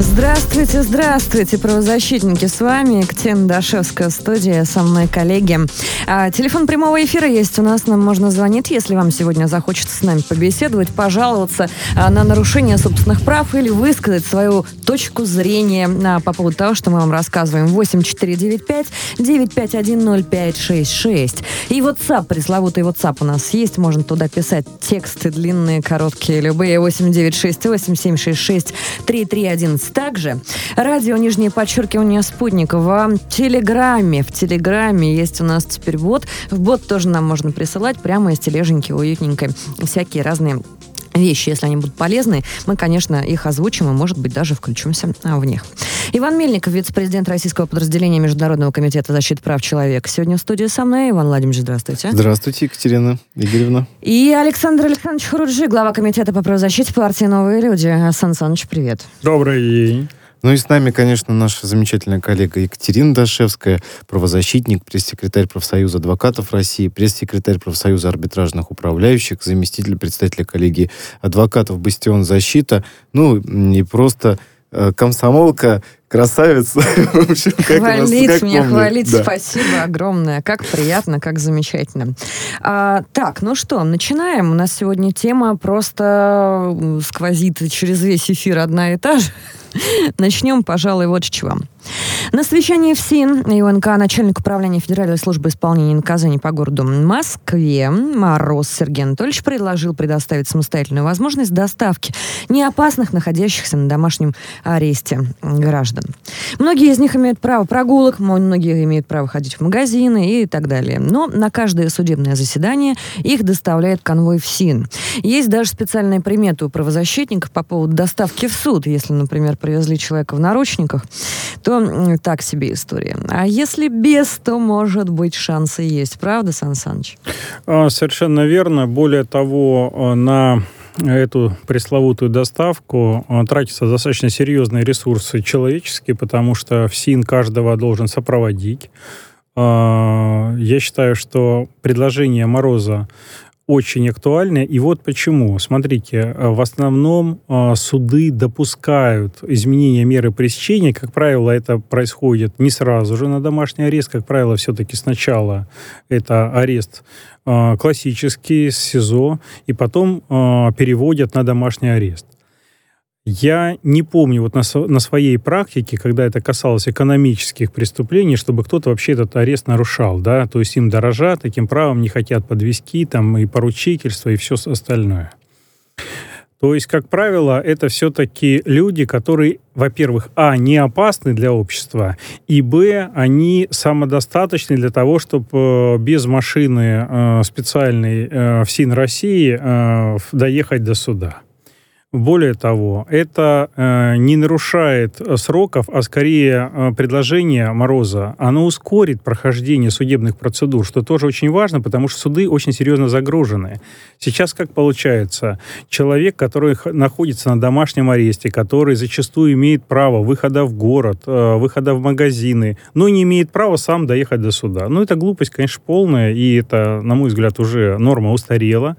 Здравствуйте, здравствуйте, правозащитники. С вами Екатерина Дашевская, студия, со мной коллеги. А, телефон прямого эфира есть у нас, нам можно звонить, если вам сегодня захочется с нами побеседовать, пожаловаться а, на нарушение собственных прав или высказать свою точку зрения а, по поводу того, что мы вам рассказываем. 8495-9510566. И WhatsApp, пресловутый WhatsApp у нас есть, можно туда писать тексты длинные, короткие, любые. 8968 766 3311 также радио «Нижнее подчеркивание спутник» в Телеграме. В Телеграме есть у нас теперь бот. В бот тоже нам можно присылать прямо из тележеньки уютненькой всякие разные вещи, если они будут полезны, мы, конечно, их озвучим и, может быть, даже включимся в них. Иван Мельников, вице-президент российского подразделения Международного комитета защиты прав человека. Сегодня в студии со мной. Иван Владимирович, здравствуйте. Здравствуйте, Екатерина Игоревна. И Александр Александрович Хуруджи, глава комитета по правозащите партии «Новые люди». Сан Саныч, привет. Добрый день. Ну и с нами, конечно, наша замечательная коллега Екатерина Дашевская, правозащитник, пресс-секретарь профсоюза адвокатов России, пресс-секретарь профсоюза арбитражных управляющих, заместитель председателя коллегии адвокатов «Бастион защита», ну и просто э, комсомолка, красавица. хвалить меня, хвалить, да. спасибо огромное. Как приятно, как замечательно. А, так, ну что, начинаем. У нас сегодня тема просто сквозит через весь эфир одна и та же. Начнем, пожалуй, вот с чего. На совещании в СИН и начальник управления Федеральной службы исполнения наказаний по городу Москве Мороз Сергей Анатольевич предложил предоставить самостоятельную возможность доставки неопасных, находящихся на домашнем аресте граждан. Многие из них имеют право прогулок, многие имеют право ходить в магазины и так далее. Но на каждое судебное заседание их доставляет конвой в СИН. Есть даже специальная примета у правозащитников по поводу доставки в суд. Если, например, привезли человека в наручниках, то так себе история. А если без, то, может быть, шансы есть. Правда, Сан Саныч? А, совершенно верно. Более того, а, на эту пресловутую доставку а, тратятся достаточно серьезные ресурсы человеческие, потому что ФСИН каждого должен сопроводить. Я считаю, что предложение Мороза очень актуальны. И вот почему. Смотрите, э, в основном э, суды допускают изменения меры пресечения. Как правило, это происходит не сразу же на домашний арест. Как правило, все-таки сначала это арест э, классический с СИЗО, и потом переводят на домашний арест. Я не помню вот на, на своей практике, когда это касалось экономических преступлений, чтобы кто-то вообще этот арест нарушал, да, то есть им дорожат, таким правом не хотят подвести, там и поручительство, и все остальное. То есть, как правило, это все-таки люди, которые, во-первых, а, не опасны для общества, и, б, они самодостаточны для того, чтобы э, без машины э, специальной э, в СИН России доехать до суда. Более того, это э, не нарушает сроков, а скорее э, предложение Мороза, оно ускорит прохождение судебных процедур, что тоже очень важно, потому что суды очень серьезно загружены. Сейчас как получается? Человек, который находится на домашнем аресте, который зачастую имеет право выхода в город, э, выхода в магазины, но не имеет права сам доехать до суда. Ну, это глупость, конечно, полная, и это, на мой взгляд, уже норма устарела.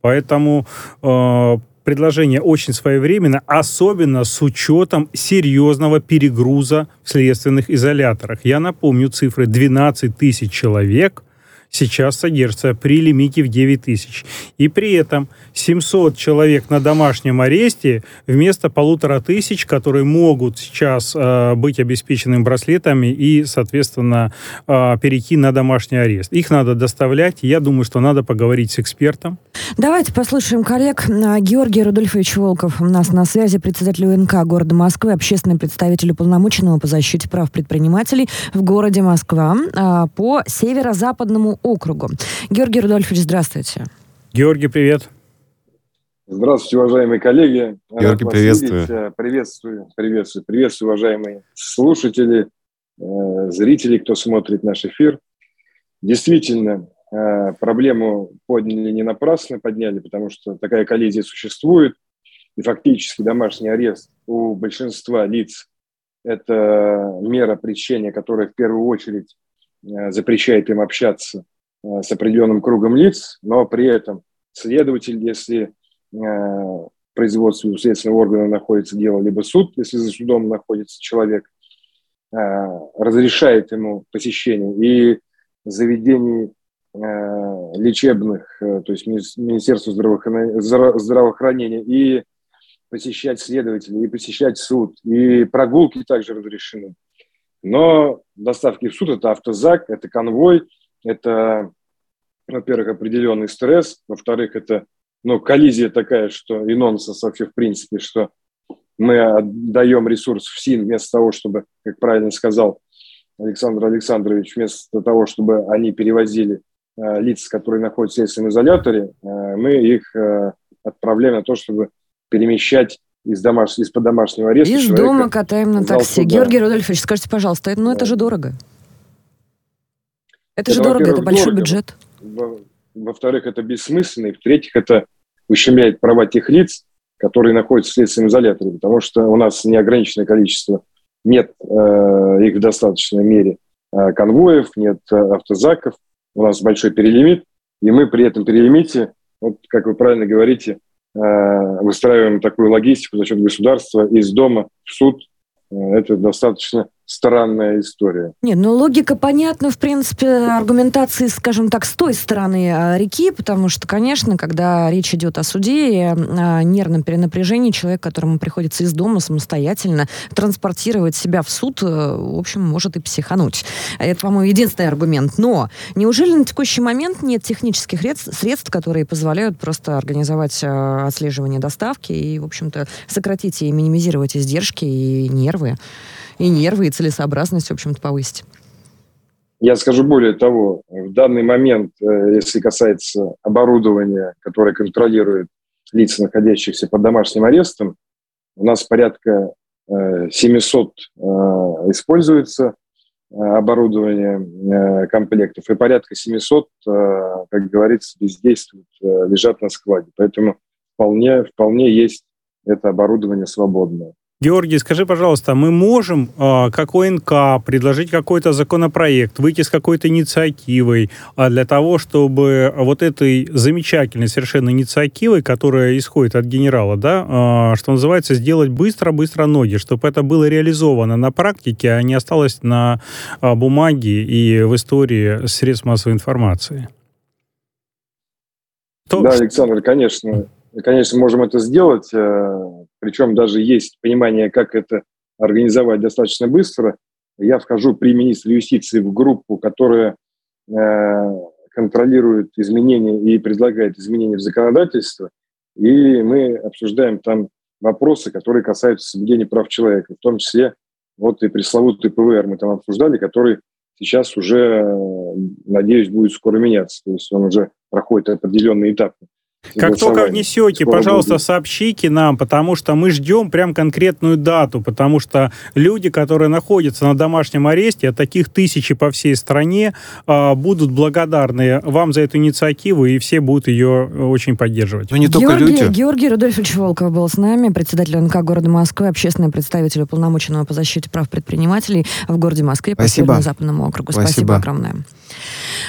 Поэтому э, предложение очень своевременно, особенно с учетом серьезного перегруза в следственных изоляторах. Я напомню цифры. 12 тысяч человек сейчас содержится при лимите в 9 тысяч. И при этом 700 человек на домашнем аресте вместо полутора тысяч, которые могут сейчас э, быть обеспечены браслетами и, соответственно, э, перейти на домашний арест. Их надо доставлять. Я думаю, что надо поговорить с экспертом. Давайте послушаем коллег. А, Георгий Рудольфович Волков у нас на связи, председатель УНК города Москвы, общественный представитель уполномоченного по защите прав предпринимателей в городе Москва а, по северо-западному округу. Георгий Рудольфович, здравствуйте. Георгий, привет. Здравствуйте, уважаемые коллеги. Георгий, приветствую. Приветствую, приветствую, приветствую, уважаемые слушатели. зрителей, кто смотрит наш эфир. Действительно, проблему подняли не напрасно, подняли, потому что такая коллизия существует, и фактически домашний арест у большинства лиц – это мера пресечения, которая в первую очередь запрещает им общаться с определенным кругом лиц, но при этом следователь, если производстве у следственного органа находится дело, либо суд, если за судом находится человек, э, разрешает ему посещение и заведений э, лечебных, э, то есть Министерство здравоохранения, и посещать следователей, и посещать суд, и прогулки также разрешены. Но доставки в суд – это автозак, это конвой, это, во-первых, определенный стресс, во-вторых, это ну, коллизия такая, что и нонсенс вообще в принципе, что мы отдаем ресурс в СИН вместо того, чтобы, как правильно сказал Александр Александрович, вместо того, чтобы они перевозили э, лиц, которые находятся в следственном изоляторе, э, мы их э, отправляем на то, чтобы перемещать из, домаш... из-под домашнего ареста. Из дома катаем на такси. Суда. Георгий Рудольфович, скажите, пожалуйста, ну это же дорого. Это, это же дорого, это большой дорого. бюджет во-вторых, это бессмысленно, и в-третьих, это ущемляет права тех лиц, которые находятся в следственном изоляторе, потому что у нас неограниченное количество, нет э, их в достаточной мере э, конвоев, нет э, автозаков, у нас большой перелимит, и мы при этом перелимите, вот как вы правильно говорите, выстраиваем такую логистику за счет государства из дома в суд. Э, это достаточно странная история. Нет, ну логика понятна, в принципе, аргументации, скажем так, с той стороны а, реки, потому что, конечно, когда речь идет о суде и о нервном перенапряжении, человек, которому приходится из дома самостоятельно транспортировать себя в суд, э, в общем, может и психануть. Это, по-моему, единственный аргумент. Но неужели на текущий момент нет технических средств, которые позволяют просто организовать э, отслеживание доставки и, в общем-то, сократить и минимизировать издержки и нервы? И нервы, и целесообразность, в общем-то, повысить. Я скажу более того, в данный момент, э, если касается оборудования, которое контролирует лица, находящихся под домашним арестом, у нас порядка 700 э, э, используется оборудование комплектов, и порядка 700, как говорится, бездействуют, лежат на складе. Поэтому вполне, вполне есть это оборудование свободное. Георгий, скажи, пожалуйста, мы можем, э, как ОНК, предложить какой-то законопроект, выйти с какой-то инициативой э, для того, чтобы вот этой замечательной совершенно инициативой, которая исходит от генерала, да, э, что называется, сделать быстро-быстро ноги, чтобы это было реализовано на практике, а не осталось на э, бумаге и в истории средств массовой информации? То, да, Александр, конечно, конечно, можем это сделать. Э, причем даже есть понимание, как это организовать достаточно быстро. Я вхожу при министре юстиции в группу, которая э, контролирует изменения и предлагает изменения в законодательство, и мы обсуждаем там вопросы, которые касаются соблюдения прав человека, в том числе вот и пресловутый ПВР мы там обсуждали, который сейчас уже, надеюсь, будет скоро меняться, то есть он уже проходит определенные этапы. Как только внесете, пожалуйста, будет. сообщите нам, потому что мы ждем прям конкретную дату, потому что люди, которые находятся на домашнем аресте, а таких тысячи по всей стране, а, будут благодарны вам за эту инициативу, и все будут ее очень поддерживать. Но не только Георгий, люди. Георгий Рудольфович Волков был с нами, председатель НК города Москвы, общественный представитель уполномоченного по защите прав предпринимателей в городе Москве по Северо-Западному округу. Спасибо. Спасибо огромное.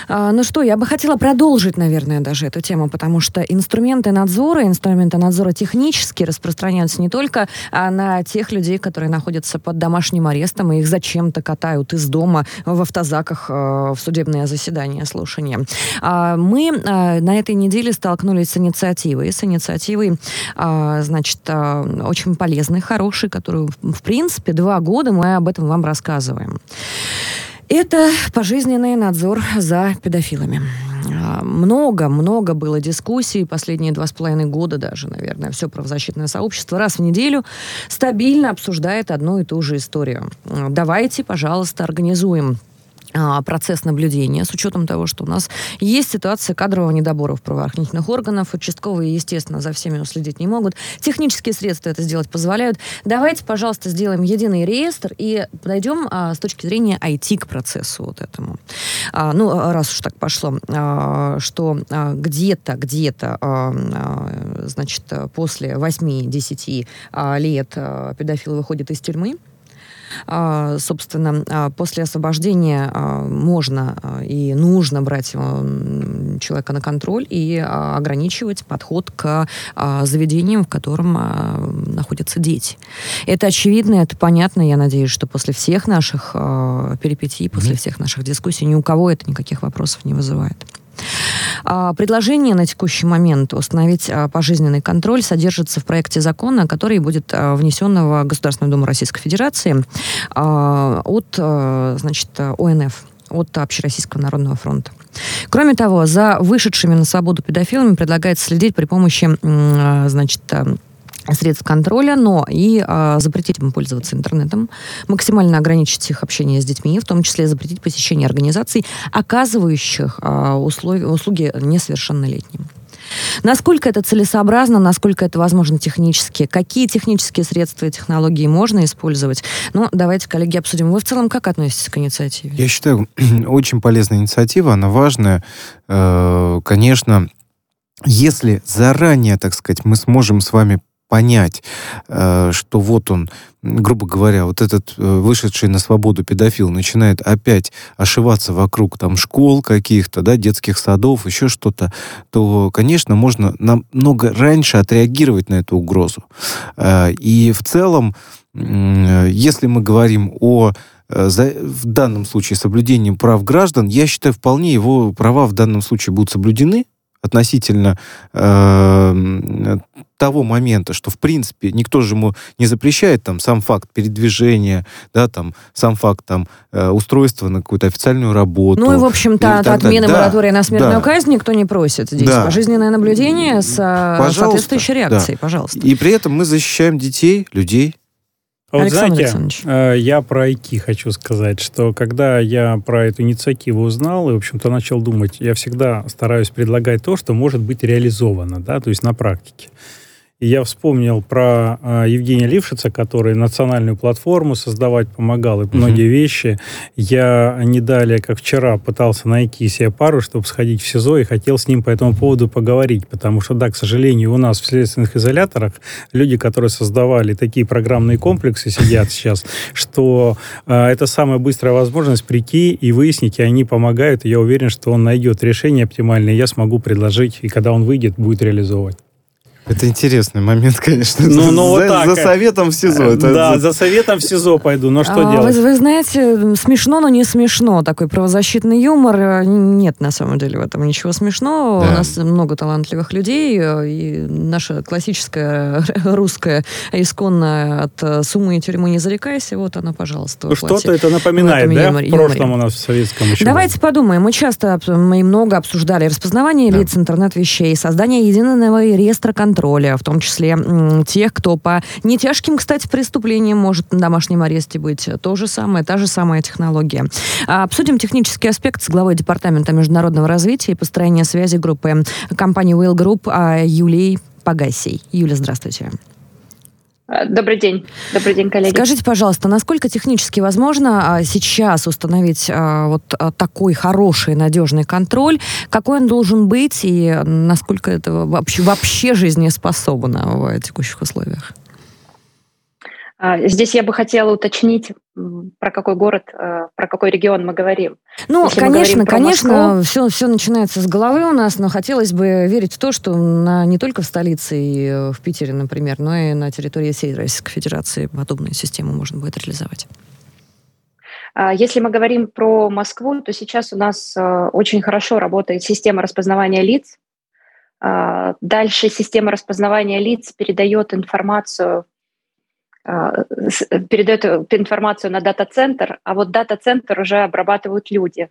А, ну что, я бы хотела продолжить, наверное, даже эту тему, потому что инструменты надзора, инструменты надзора технически распространяются не только а, на тех людей, которые находятся под домашним арестом, и их зачем-то катают из дома в автозаках а, в судебное заседание, слушание. А, мы а, на этой неделе столкнулись с инициативой, с инициативой, значит, очень полезной, хорошей, которую, в принципе, два года мы об этом вам рассказываем. Это пожизненный надзор за педофилами. Много-много было дискуссий, последние два с половиной года даже, наверное, все правозащитное сообщество раз в неделю стабильно обсуждает одну и ту же историю. Давайте, пожалуйста, организуем а, процесс наблюдения с учетом того, что у нас есть ситуация кадрового недобора в правоохранительных органах. Участковые, естественно, за всеми уследить не могут. Технические средства это сделать позволяют. Давайте, пожалуйста, сделаем единый реестр и подойдем а, с точки зрения IT к процессу вот этому. А, ну, раз уж так пошло, а, что а, где-то, где-то, а, а, значит, после 8-10 а, лет а, педофил выходит из тюрьмы, а, собственно, а, после освобождения а, можно и нужно брать человека на контроль и ограничивать подход к заведениям, в котором находятся дети. Это очевидно, это понятно. Я надеюсь, что после всех наших перипетий, после всех наших дискуссий ни у кого это никаких вопросов не вызывает. А, предложение на текущий момент установить а, пожизненный контроль содержится в проекте закона, который будет а, внесен в Государственную Думу Российской Федерации от значит, ОНФ от Общероссийского народного фронта. Кроме того, за вышедшими на свободу педофилами предлагается следить при помощи значит, средств контроля, но и а, запретить им пользоваться интернетом, максимально ограничить их общение с детьми, в том числе запретить посещение организаций, оказывающих а, условия, услуги несовершеннолетним. Насколько это целесообразно, насколько это возможно технически, какие технические средства и технологии можно использовать. Ну, давайте, коллеги, обсудим. Вы в целом как относитесь к инициативе? Я считаю, очень полезная инициатива, она важная. Э, конечно, если заранее, так сказать, мы сможем с вами понять, э, что вот он, грубо говоря, вот этот э, вышедший на свободу педофил начинает опять ошиваться вокруг там школ каких-то, да, детских садов, еще что-то, то, конечно, можно намного раньше отреагировать на эту угрозу. Э, и в целом, если мы говорим о за, в данном случае соблюдением прав граждан, я считаю, вполне его права в данном случае будут соблюдены, относительно э, того момента, что, в принципе, никто же ему не запрещает там сам факт передвижения, да, там, сам факт там э, устройства на какую-то официальную работу. Ну и, в общем-то, от отмены да, моратория на смертную да. казнь никто не просит. Здесь да. пожизненное наблюдение с э, Пожалуйста, соответствующей реакцией. Да. Пожалуйста. И при этом мы защищаем детей, людей, а вот знаете, э, я про IT хочу сказать, что когда я про эту инициативу узнал и, в общем-то, начал думать, я всегда стараюсь предлагать то, что может быть реализовано, да, то есть на практике. И я вспомнил про э, Евгения Лившица, который национальную платформу создавать помогал, и uh-huh. многие вещи. Я не далее, как вчера, пытался найти себе пару, чтобы сходить в СИЗО, и хотел с ним по этому поводу поговорить. Потому что, да, к сожалению, у нас в следственных изоляторах люди, которые создавали такие программные комплексы, сидят сейчас, что э, это самая быстрая возможность прийти и выяснить, и они помогают. И я уверен, что он найдет решение оптимальное, и я смогу предложить, и когда он выйдет, будет реализовывать. Это интересный момент, конечно. Ну, ну, вот за, так. за советом в СИЗО. Это, да, за советом в СИЗО пойду. Но что а, делать? Вы, вы знаете, смешно, но не смешно. Такой правозащитный юмор. Э, нет, на самом деле, в этом ничего смешного. Да. У нас много талантливых людей. Э, и наша классическая русская исконная от э, суммы и тюрьмы не зарекайся. Вот она, пожалуйста. Ну, что-то это напоминает, да? Юморе, в прошлом юморе. у нас в советском еще Давайте было. подумаем. Мы часто, мы много обсуждали распознавание да. лиц интернет-вещей, создание единого реестра контроля контроля, в том числе тех, кто по нетяжким, кстати, преступлениям может на домашнем аресте быть. То же самое, та же самая технология. А, обсудим технический аспект с главой Департамента международного развития и построения связи группы компании Whale Group а, Юлией Пагасей. Юля, здравствуйте. Э, добрый день. Добрый день, коллеги. Скажите, пожалуйста, насколько технически возможно а, сейчас установить а, вот а, такой хороший, надежный контроль? Какой он должен быть и насколько это вообще, вообще жизнеспособно в текущих условиях? Здесь я бы хотела уточнить, про какой город, э, про какой регион мы говорим. Ну, Если конечно, конечно, все, все начинается с головы у нас, но хотелось бы верить в то, что на, не только в столице и э, в Питере, например, но и на территории всей Российской Федерации подобную систему можно будет реализовать. А, если мы говорим про Москву, то сейчас у нас э, очень хорошо работает система распознавания лиц. А, дальше система распознавания лиц передает информацию а, передает информацию на дата-центр, а вот дата-центр уже обрабатывают люди,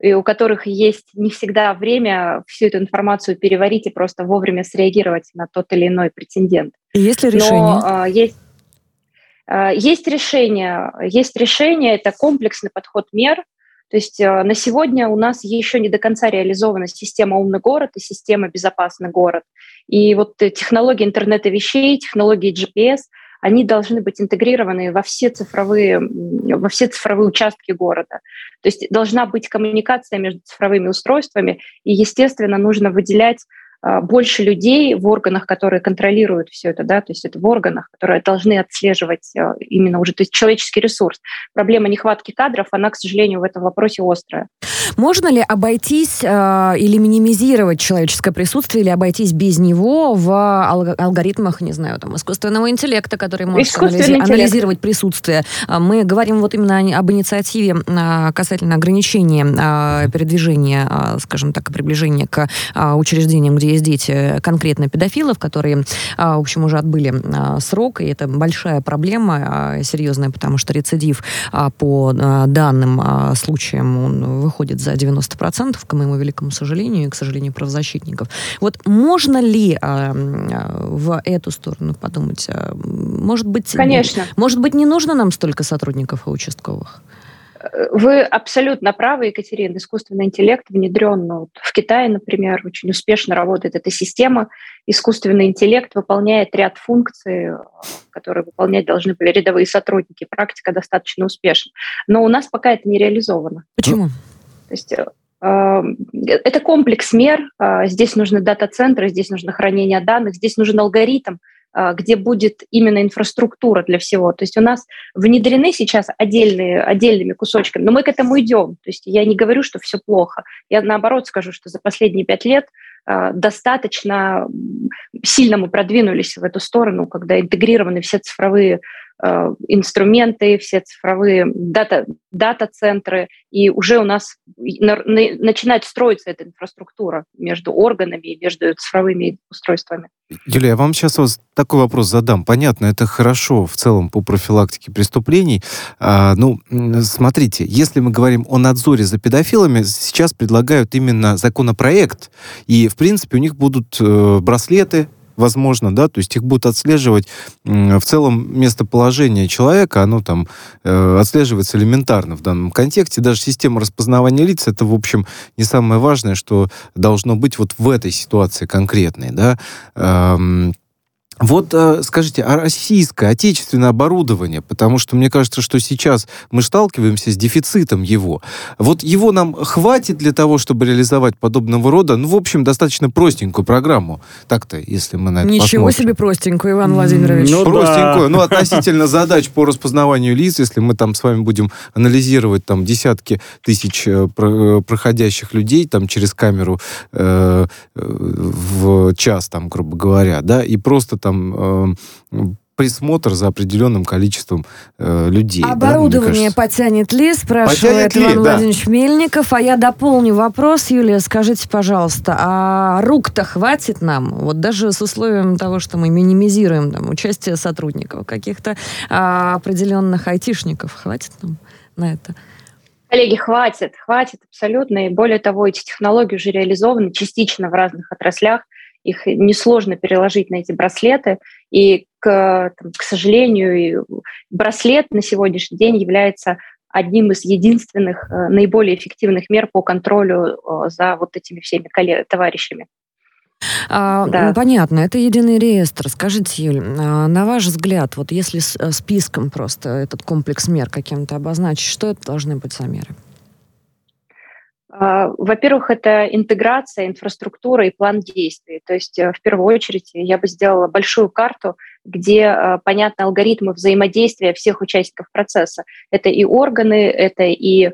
и у которых есть не всегда время всю эту информацию переварить и просто вовремя среагировать на тот или иной претендент. Есть ли решение? Но, а, есть, а, есть решение. Есть решение, это комплексный подход мер. То есть э, на сегодня у нас еще не до конца реализована система «Умный город» и система «Безопасный город». И вот технологии интернета вещей, технологии GPS, они должны быть интегрированы во все цифровые, во все цифровые участки города. То есть должна быть коммуникация между цифровыми устройствами, и, естественно, нужно выделять больше людей в органах, которые контролируют все это, да, то есть это в органах, которые должны отслеживать а, именно уже, то есть человеческий ресурс. Проблема нехватки кадров, она, к сожалению, в этом вопросе острая. Можно ли обойтись э, или минимизировать человеческое присутствие, или обойтись без него в алгоритмах, не знаю, там, искусственного интеллекта, который может анализи- анализировать присутствие? Мы говорим вот именно об инициативе касательно ограничения передвижения, скажем так, приближения к учреждениям, где есть дети конкретно педофилов, которые, а, в общем, уже отбыли а, срок, и это большая проблема, а, серьезная, потому что рецидив по данным случаям он выходит за 90%, к моему великому сожалению, и, к сожалению, правозащитников. Вот можно ли в эту сторону подумать? Может быть, Конечно. Может быть, не нужно нам столько сотрудников и участковых? Вы абсолютно правы, Екатерина. Искусственный интеллект внедрен ну, в Китае, например, очень успешно работает эта система. Искусственный интеллект выполняет ряд функций, которые выполнять должны были рядовые сотрудники. Практика достаточно успешна. Но у нас пока это не реализовано. Почему? То есть э, это комплекс мер. Э, здесь нужны дата-центры, здесь нужно хранение данных, здесь нужен алгоритм, где будет именно инфраструктура для всего. То есть у нас внедрены сейчас отдельные, отдельными кусочками, но мы к этому идем. То есть я не говорю, что все плохо. Я наоборот скажу, что за последние пять лет а, достаточно сильно мы продвинулись в эту сторону, когда интегрированы все цифровые инструменты, все цифровые дата, дата-центры, и уже у нас начинает строиться эта инфраструктура между органами и между цифровыми устройствами. Юлия, я вам сейчас вот такой вопрос задам. Понятно, это хорошо в целом по профилактике преступлений. А, ну, смотрите, если мы говорим о надзоре за педофилами, сейчас предлагают именно законопроект, и, в принципе, у них будут э, браслеты, возможно, да, то есть их будут отслеживать в целом местоположение человека, оно там э, отслеживается элементарно в данном контексте. Даже система распознавания лиц, это, в общем, не самое важное, что должно быть вот в этой ситуации конкретной, да. Эм, вот э, скажите, а российское, отечественное оборудование, потому что мне кажется, что сейчас мы сталкиваемся с дефицитом его. Вот его нам хватит для того, чтобы реализовать подобного рода, ну, в общем, достаточно простенькую программу. Так-то, если мы на это Ничего посмотрим. себе простенькую, Иван Владимирович. Ну, простенькую. Да. Ну, относительно задач по распознаванию лиц, если мы там с вами будем анализировать там десятки тысяч э, э, проходящих людей там через камеру э, в час, там, грубо говоря, да, и просто там там э, присмотр за определенным количеством э, людей. Оборудование да, потянет ли, спрашивает потянет Иван ли, Владимирович да. Мельников. А я дополню вопрос, Юлия, скажите, пожалуйста, а рук-то хватит нам, вот даже с условием того, что мы минимизируем там, участие сотрудников, каких-то а, определенных айтишников, хватит нам на это? Коллеги, хватит, хватит абсолютно. И более того, эти технологии уже реализованы частично в разных отраслях их несложно переложить на эти браслеты. И, к, там, к сожалению, браслет на сегодняшний день является одним из единственных э, наиболее эффективных мер по контролю э, за вот этими всеми товарищами. А, да. Ну, понятно, это единый реестр. Скажите, Юль, а, на ваш взгляд, вот если э, списком просто этот комплекс мер каким-то обозначить, что это должны быть за меры? А, во-первых, это интеграция, инфраструктура и план действий. То есть э, в первую очередь я бы сделала большую карту, где э, понятны алгоритмы взаимодействия всех участников процесса. Это и органы, это и э,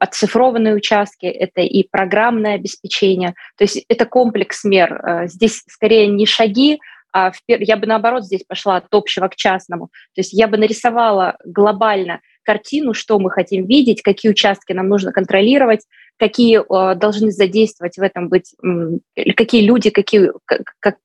оцифрованные участки, это и программное обеспечение. То есть это комплекс мер. Здесь скорее не шаги, а я бы наоборот здесь пошла от общего к частному. То есть я бы нарисовала глобально картину, что мы хотим видеть, какие участки нам нужно контролировать, какие э, должны задействовать в этом быть, э, какие люди, какие, как,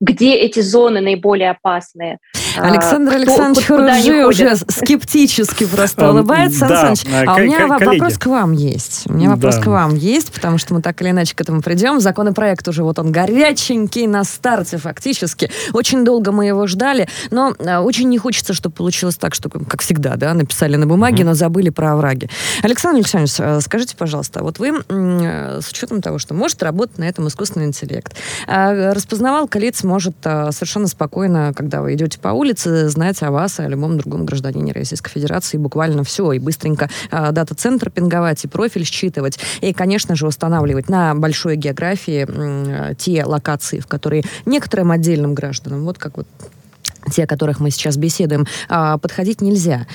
где эти зоны наиболее опасные. Александр Александрович Хуружи уже скептически просто улыбается. Да, а у меня вопрос к вам есть. У меня вопрос к вам есть, потому что мы так или иначе к этому придем. Законопроект уже вот он горяченький на старте фактически. Очень долго мы его ждали, но а, очень не хочется, чтобы получилось так, что, как всегда, да, написали на бумаге, но забыли про овраги. Александр Александрович, а, скажите, пожалуйста, вот вы с учетом того, что может работать на этом искусственный интеллект, распознавалка лиц может совершенно спокойно, когда вы идете по улице, знать о вас о любом другом гражданине Российской Федерации буквально все, и быстренько дата-центр пинговать, и профиль считывать, и, конечно же, устанавливать на большой географии те локации, в которые некоторым отдельным гражданам, вот как вот те, о которых мы сейчас беседуем, а, подходить нельзя.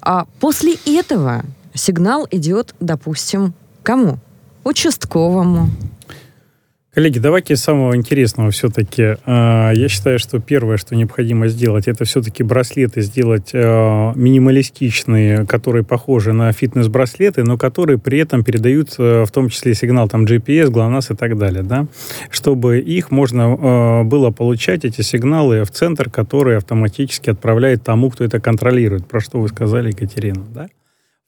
А после этого сигнал идет, допустим, кому? Участковому, Коллеги, давайте с самого интересного все-таки. А, я считаю, что первое, что необходимо сделать, это все-таки браслеты сделать а, минималистичные, которые похожи на фитнес-браслеты, но которые при этом передают в том числе сигнал там GPS, GLONASS и так далее, да, чтобы их можно было получать, эти сигналы, в центр, который автоматически отправляет тому, кто это контролирует, про что вы сказали, Екатерина, да?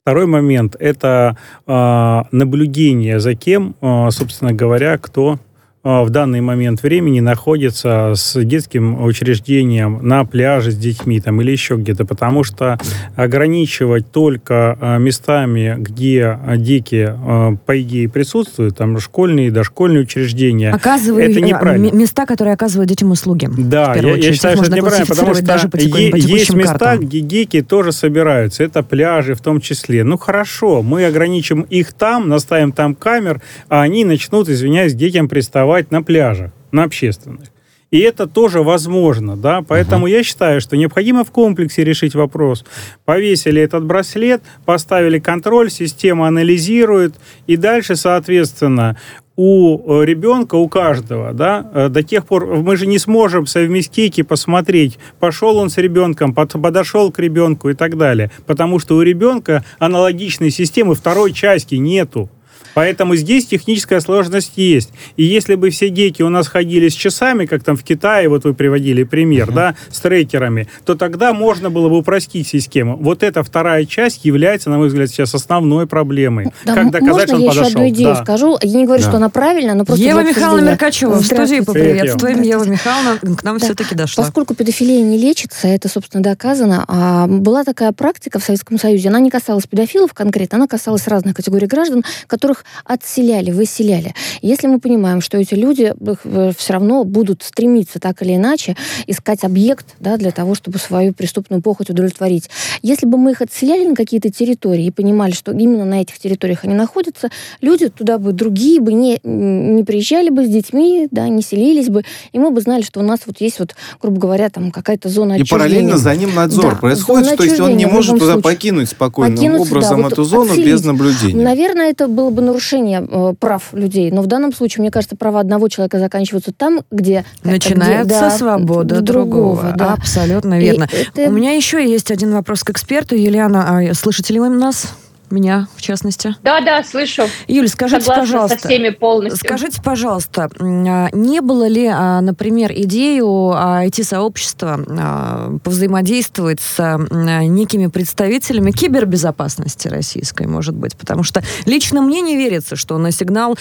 Второй момент – это э, наблюдение за кем, э, собственно говоря, кто в данный момент времени находится с детским учреждением на пляже с детьми там, или еще где-то, потому что ограничивать только а, местами, где дети, а, по идее, присутствуют, там школьные, дошкольные учреждения, Оказываю, это неправильно. Места, которые оказывают детям услуги. Да, я, я считаю, что это неправильно, потому что даже по е- есть места, картам. где дети тоже собираются, это пляжи в том числе. Ну хорошо, мы ограничим их там, наставим там камер, а они начнут, извиняюсь, детям приставать арендовать на пляжах, на общественных. И это тоже возможно, да, поэтому uh-huh. я считаю, что необходимо в комплексе решить вопрос. Повесили этот браслет, поставили контроль, система анализирует, и дальше, соответственно, у э, ребенка, у каждого, да, э, до тех пор мы же не сможем совместить и посмотреть, пошел он с ребенком, подошел к ребенку и так далее, потому что у ребенка аналогичной системы второй части нету. Поэтому здесь техническая сложность есть. И если бы все дети у нас ходили с часами, как там в Китае, вот вы приводили пример, uh-huh. да, с трекерами, то тогда можно было бы упростить систему. Вот эта вторая часть является, на мой взгляд, сейчас основной проблемой. Да, как доказать, можно что он я подошел? еще одну идею да. скажу? Я не говорю, да. что она правильная, но просто... Ева Михайловна Меркачева, в студии поприветствуем. Ева Михайловна к нам да. все-таки дошла. Поскольку педофилия не лечится, это, собственно, доказано, а была такая практика в Советском Союзе, она не касалась педофилов конкретно, она касалась разных категорий граждан, которых которых отселяли, выселяли. Если мы понимаем, что эти люди э, все равно будут стремиться так или иначе искать объект да, для того, чтобы свою преступную похоть удовлетворить. Если бы мы их отселяли на какие-то территории и понимали, что именно на этих территориях они находятся, люди туда бы другие бы не, не приезжали бы с детьми, да, не селились бы, и мы бы знали, что у нас вот есть вот, грубо говоря, там какая-то зона отчуждения. И параллельно за ним надзор да, происходит, то есть он не может туда случае. покинуть спокойным покинуть, образом да, эту вот зону отселить. без наблюдения. Наверное, это было бы нарушение э, прав людей. Но в данном случае, мне кажется, права одного человека заканчиваются там, где... Начинается где, да, свобода другого. другого да. Абсолютно верно. это... У меня еще есть один вопрос к эксперту. Елена, а слышите ли вы нас? Меня, в частности. Да, да, слышу. Юль, скажите, Согласна пожалуйста. со всеми полностью. Скажите, пожалуйста, а, не было ли, а, например, идею IT-сообщества а, повзаимодействовать с некими представителями кибербезопасности российской, может быть? Потому что лично мне не верится, что на сигнал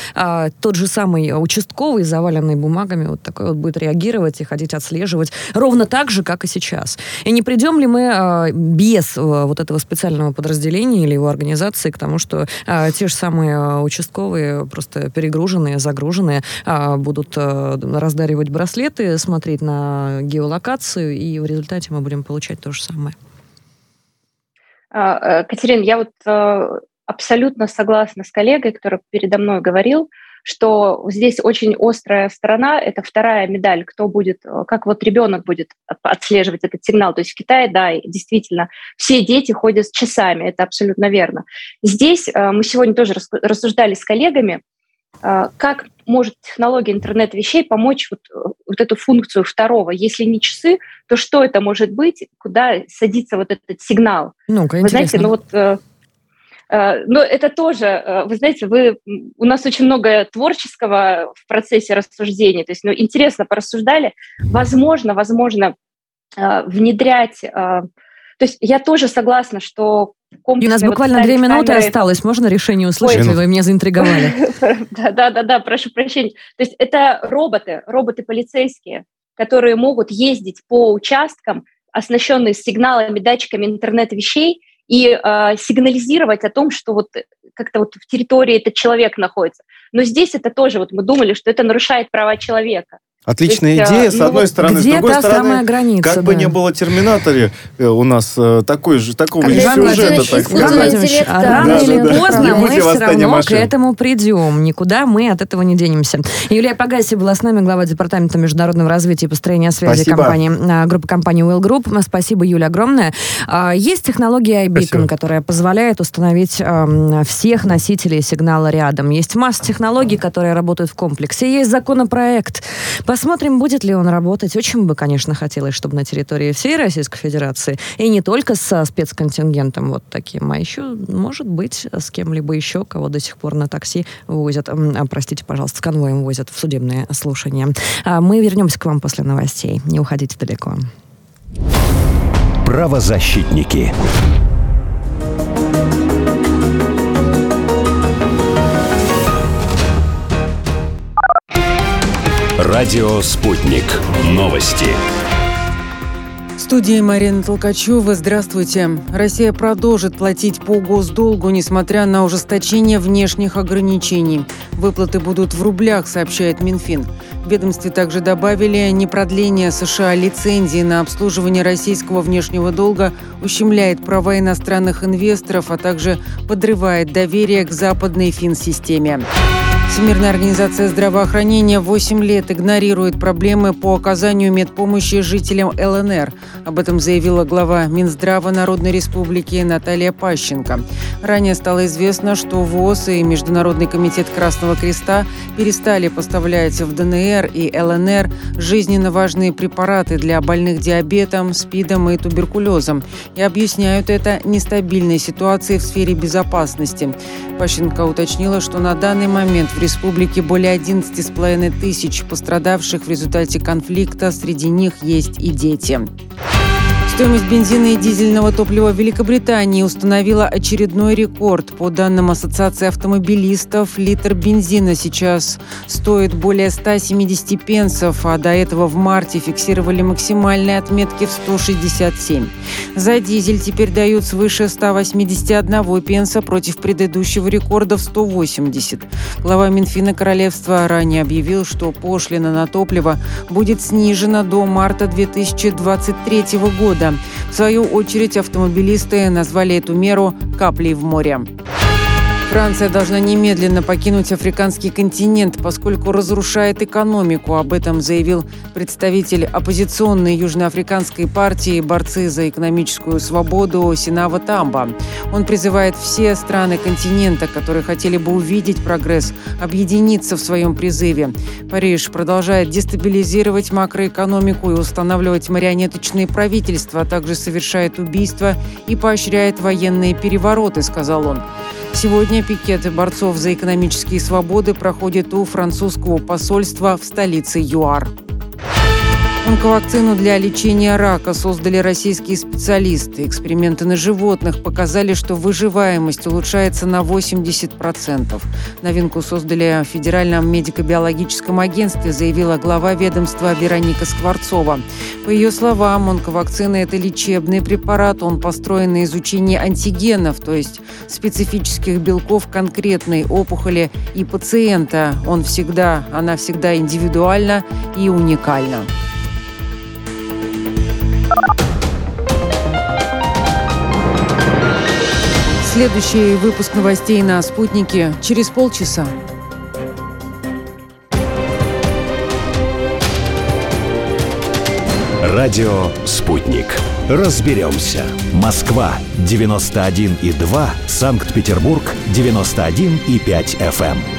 тот же самый участковый, заваленный бумагами, вот такой вот будет реагировать и ходить отслеживать ровно так же, как и сейчас. И не придем ли мы без вот этого специального подразделения или его организации организации к тому, что а, те же самые а, участковые просто перегруженные, загруженные а, будут а, раздаривать браслеты, смотреть на геолокацию, и в результате мы будем получать то же самое. А, э, Катерин, я вот а, абсолютно согласна с коллегой, который передо мной говорил, что здесь очень острая сторона, это вторая медаль, кто будет, э, как вот ребенок будет отслеживать этот сигнал. То есть в Китае, да, действительно, все дети ходят с часами, это абсолютно верно. Здесь э, мы сегодня тоже рассуждали с коллегами, э, как может технология интернет-вещей помочь вот, вот эту функцию второго. Если не часы, то что это может быть, куда садится вот этот сигнал? Ну-ка, Вы знаете, ну вот но это тоже, э, вы знаете, вы, у нас очень много творческого в процессе рассуждения. То есть, ну, интересно порассуждали. Возможно, возможно, внедрять... То есть я тоже согласна, что у нас буквально вот две минуты камеры... осталось. Можно решение услышать? Ой. Вы меня заинтриговали. Да-да-да, прошу прощения. То есть это роботы, роботы полицейские, которые могут ездить по участкам, оснащенные сигналами, датчиками интернет-вещей, и э, сигнализировать о том, что вот как-то вот в территории этот человек находится. Но здесь это тоже, вот мы думали, что это нарушает права человека. Отличная есть, идея, с ну, одной стороны. С другой стороны, граница, как да. бы не было терминаторе э, у нас э, такой же, такого же сюжета, так сказать. Рано или поздно мы все равно машин. к этому придем. Никуда мы от этого не денемся. Юлия Пагаси была с нами, глава департамента международного развития и построения связи Спасибо. компании, а, группы компании Will Group. Спасибо, Юля, огромное. А, есть технология iBeacon, которая позволяет установить всех носителей сигнала рядом. Есть масса технологий, которые работают в комплексе. Есть законопроект Посмотрим, будет ли он работать. Очень бы, конечно, хотелось, чтобы на территории всей Российской Федерации, и не только со спецконтингентом вот таким, а еще, может быть, с кем-либо еще, кого до сих пор на такси возят, а, простите, пожалуйста, с конвоем возят в судебные слушания. А мы вернемся к вам после новостей. Не уходите далеко. Правозащитники. Радио «Спутник». Новости. В студии Марина Толкачева. Здравствуйте. Россия продолжит платить по госдолгу, несмотря на ужесточение внешних ограничений. Выплаты будут в рублях, сообщает Минфин. В ведомстве также добавили, непродление США лицензии на обслуживание российского внешнего долга ущемляет права иностранных инвесторов, а также подрывает доверие к западной финсистеме. Всемирная организация здравоохранения 8 лет игнорирует проблемы по оказанию медпомощи жителям ЛНР. Об этом заявила глава Минздрава Народной Республики Наталья Пащенко. Ранее стало известно, что ВОЗ и Международный комитет Красного Креста перестали поставлять в ДНР и ЛНР жизненно важные препараты для больных диабетом, СПИДом и туберкулезом и объясняют это нестабильной ситуацией в сфере безопасности. Пащенко уточнила, что на данный момент в республике более 11,5 тысяч пострадавших в результате конфликта, среди них есть и дети. Стоимость бензина и дизельного топлива в Великобритании установила очередной рекорд. По данным Ассоциации автомобилистов, литр бензина сейчас стоит более 170 пенсов, а до этого в марте фиксировали максимальные отметки в 167. За дизель теперь дают свыше 181 пенса против предыдущего рекорда в 180. Глава Минфина Королевства ранее объявил, что пошлина на топливо будет снижена до марта 2023 года. В свою очередь автомобилисты назвали эту меру «каплей в море». Франция должна немедленно покинуть африканский континент, поскольку разрушает экономику. Об этом заявил представитель оппозиционной южноафриканской партии «Борцы за экономическую свободу» Синава Тамба. Он призывает все страны континента, которые хотели бы увидеть прогресс, объединиться в своем призыве. Париж продолжает дестабилизировать макроэкономику и устанавливать марионеточные правительства, а также совершает убийства и поощряет военные перевороты, сказал он. Сегодня пикеты борцов за экономические свободы проходят у французского посольства в столице ЮАР. Онковакцину для лечения рака создали российские специалисты. Эксперименты на животных показали, что выживаемость улучшается на 80%. Новинку создали в Федеральном медико-биологическом агентстве, заявила глава ведомства Вероника Скворцова. По ее словам, онковакцина – это лечебный препарат. Он построен на изучении антигенов, то есть специфических белков конкретной опухоли и пациента. Он всегда, она всегда индивидуальна и уникальна. Следующий выпуск новостей на «Спутнике» через полчаса. Радио «Спутник». Разберемся. Москва, 91,2. Санкт-Петербург, 91,5 FM.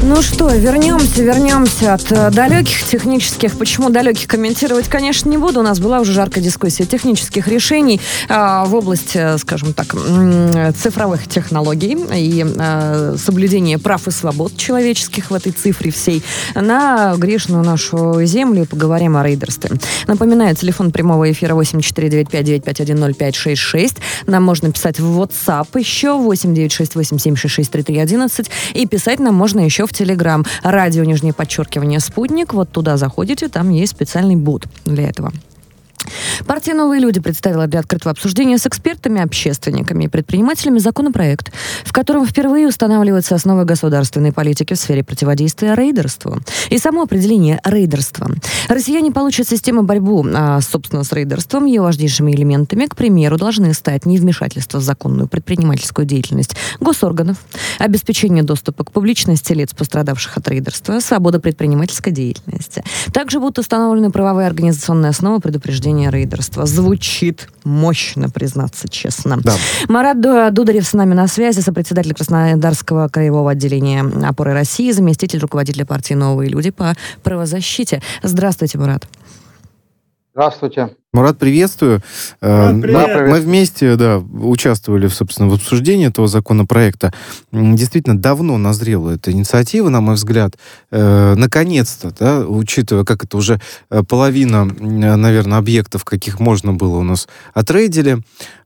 Ну что, вернемся, вернемся от э, далеких технических. Почему далеких комментировать, конечно, не буду. У нас была уже жаркая дискуссия технических решений э, в области, скажем так, цифровых технологий и э, соблюдения прав и свобод человеческих в этой цифре всей на грешную нашу землю. Поговорим о рейдерстве. Напоминаю, телефон прямого эфира 8495-951-0566. Нам можно писать в WhatsApp еще 8968766311 и писать нам можно еще в Телеграм. Радио, нижнее подчеркивание, спутник. Вот туда заходите, там есть специальный бот для этого. Партия «Новые люди» представила для открытого обсуждения с экспертами, общественниками и предпринимателями законопроект, в котором впервые устанавливаются основы государственной политики в сфере противодействия рейдерству. И само определение рейдерства. Россияне получат систему борьбы, а, собственно, с рейдерством. Ее важнейшими элементами, к примеру, должны стать невмешательство в законную предпринимательскую деятельность госорганов, обеспечение доступа к публичности лиц, пострадавших от рейдерства, свобода предпринимательской деятельности. Также будут установлены правовые организационные основы предупреждения осуждение рейдерства. Звучит мощно, признаться честно. Да. Марат Дударев с нами на связи, сопредседатель Краснодарского краевого отделения опоры России, заместитель руководителя партии «Новые люди» по правозащите. Здравствуйте, Марат. Здравствуйте. Мурат, приветствую. Мурат, э, привет. Мы вместе да, участвовали, собственно, в обсуждении этого законопроекта. Действительно, давно назрела эта инициатива, на мой взгляд. Э, наконец-то, да, учитывая, как это уже э, половина, наверное, объектов, каких можно было у нас отрейдили.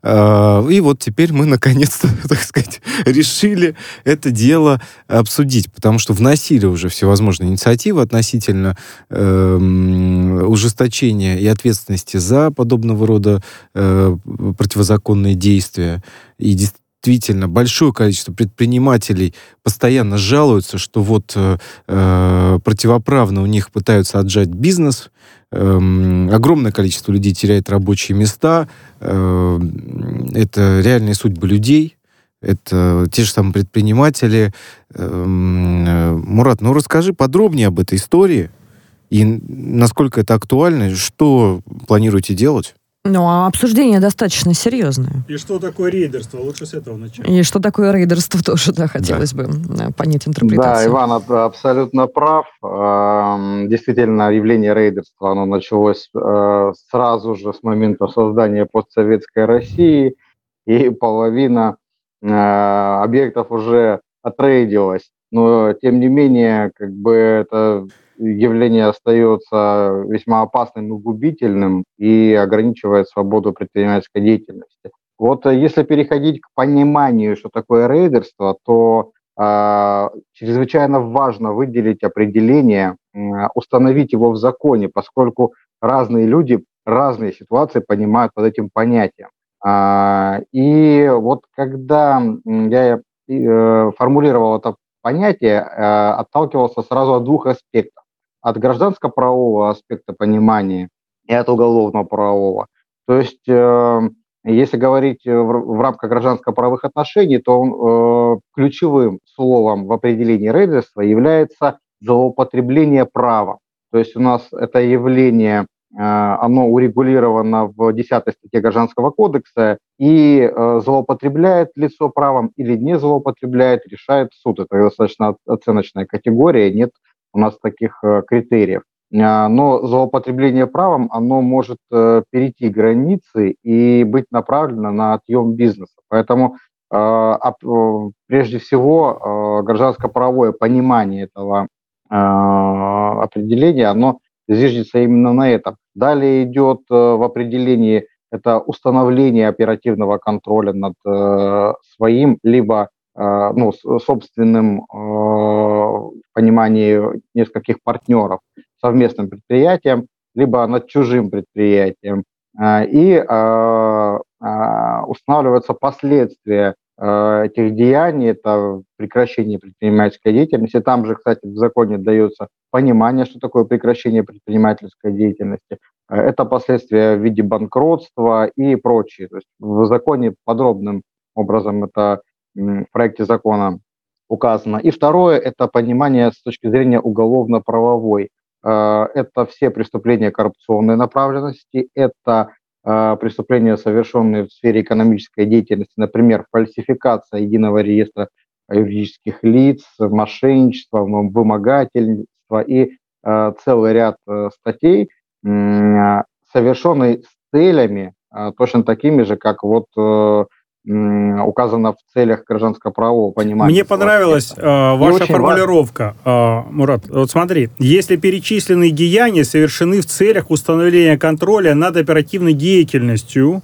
И вот теперь мы, наконец-то, так сказать, решили это дело обсудить, потому что вносили уже всевозможные инициативы относительно ужесточения и ответственности за подобного рода э, противозаконные действия. И действительно большое количество предпринимателей постоянно жалуются, что вот э, э противоправно у них пытаются отжать бизнес, э, огромное количество людей теряет рабочие места, э, это реальные судьбы людей, это те же самые предприниматели. Эм, э, Мурат, ну расскажи подробнее об этой истории. И насколько это актуально, что планируете делать? Ну, а обсуждение достаточно серьезное. И что такое рейдерство? Лучше с этого начать. И что такое рейдерство тоже, да, хотелось да. бы э, понять интерпретацию. Да, Иван абсолютно прав. Эм, действительно, явление рейдерства, оно началось э, сразу же с момента создания постсоветской России, и половина э, объектов уже отрейдилась. Но, тем не менее, как бы это явление остается весьма опасным и губительным и ограничивает свободу предпринимательской деятельности. Вот э, если переходить к пониманию, что такое рейдерство, то э, чрезвычайно важно выделить определение, э, установить его в законе, поскольку разные люди разные ситуации понимают под этим понятием. Э, и вот когда я э, формулировал это понятие, э, отталкивался сразу от двух аспектов от гражданско-правового аспекта понимания и от уголовно-правового. То есть, э, если говорить в, в рамках гражданско-правовых отношений, то э, ключевым словом в определении рейдерства является злоупотребление права. То есть у нас это явление, э, оно урегулировано в 10 статье Гражданского кодекса, и э, злоупотребляет лицо правом или не злоупотребляет, решает суд. Это достаточно оценочная категория, нет у нас таких э, критериев. А, но злоупотребление правом, оно может э, перейти границы и быть направлено на отъем бизнеса. Поэтому э, прежде всего гражданско-правовое понимание этого определения, оно зиждется именно на этом. Далее идет в определении это установление оперативного контроля над своим либо ну, собственным э, в понимании нескольких партнеров совместным предприятием, либо над чужим предприятием. Э, и устанавливаются последствия этих деяний, это прекращение предпринимательской деятельности. Там же, кстати, в законе дается понимание, что такое прекращение предпринимательской деятельности. Это последствия в виде банкротства и прочее. То есть в законе подробным образом это в проекте закона указано. И второе – это понимание с точки зрения уголовно-правовой. Это все преступления коррупционной направленности, это преступления, совершенные в сфере экономической деятельности, например, фальсификация единого реестра юридических лиц, мошенничество, вымогательство и целый ряд статей, совершенные с целями точно такими же, как вот указано в целях гражданско-правового понимания. Мне понравилась э, ваша формулировка, э, Мурат. Вот смотри, если перечисленные деяния совершены в целях установления контроля над оперативной деятельностью,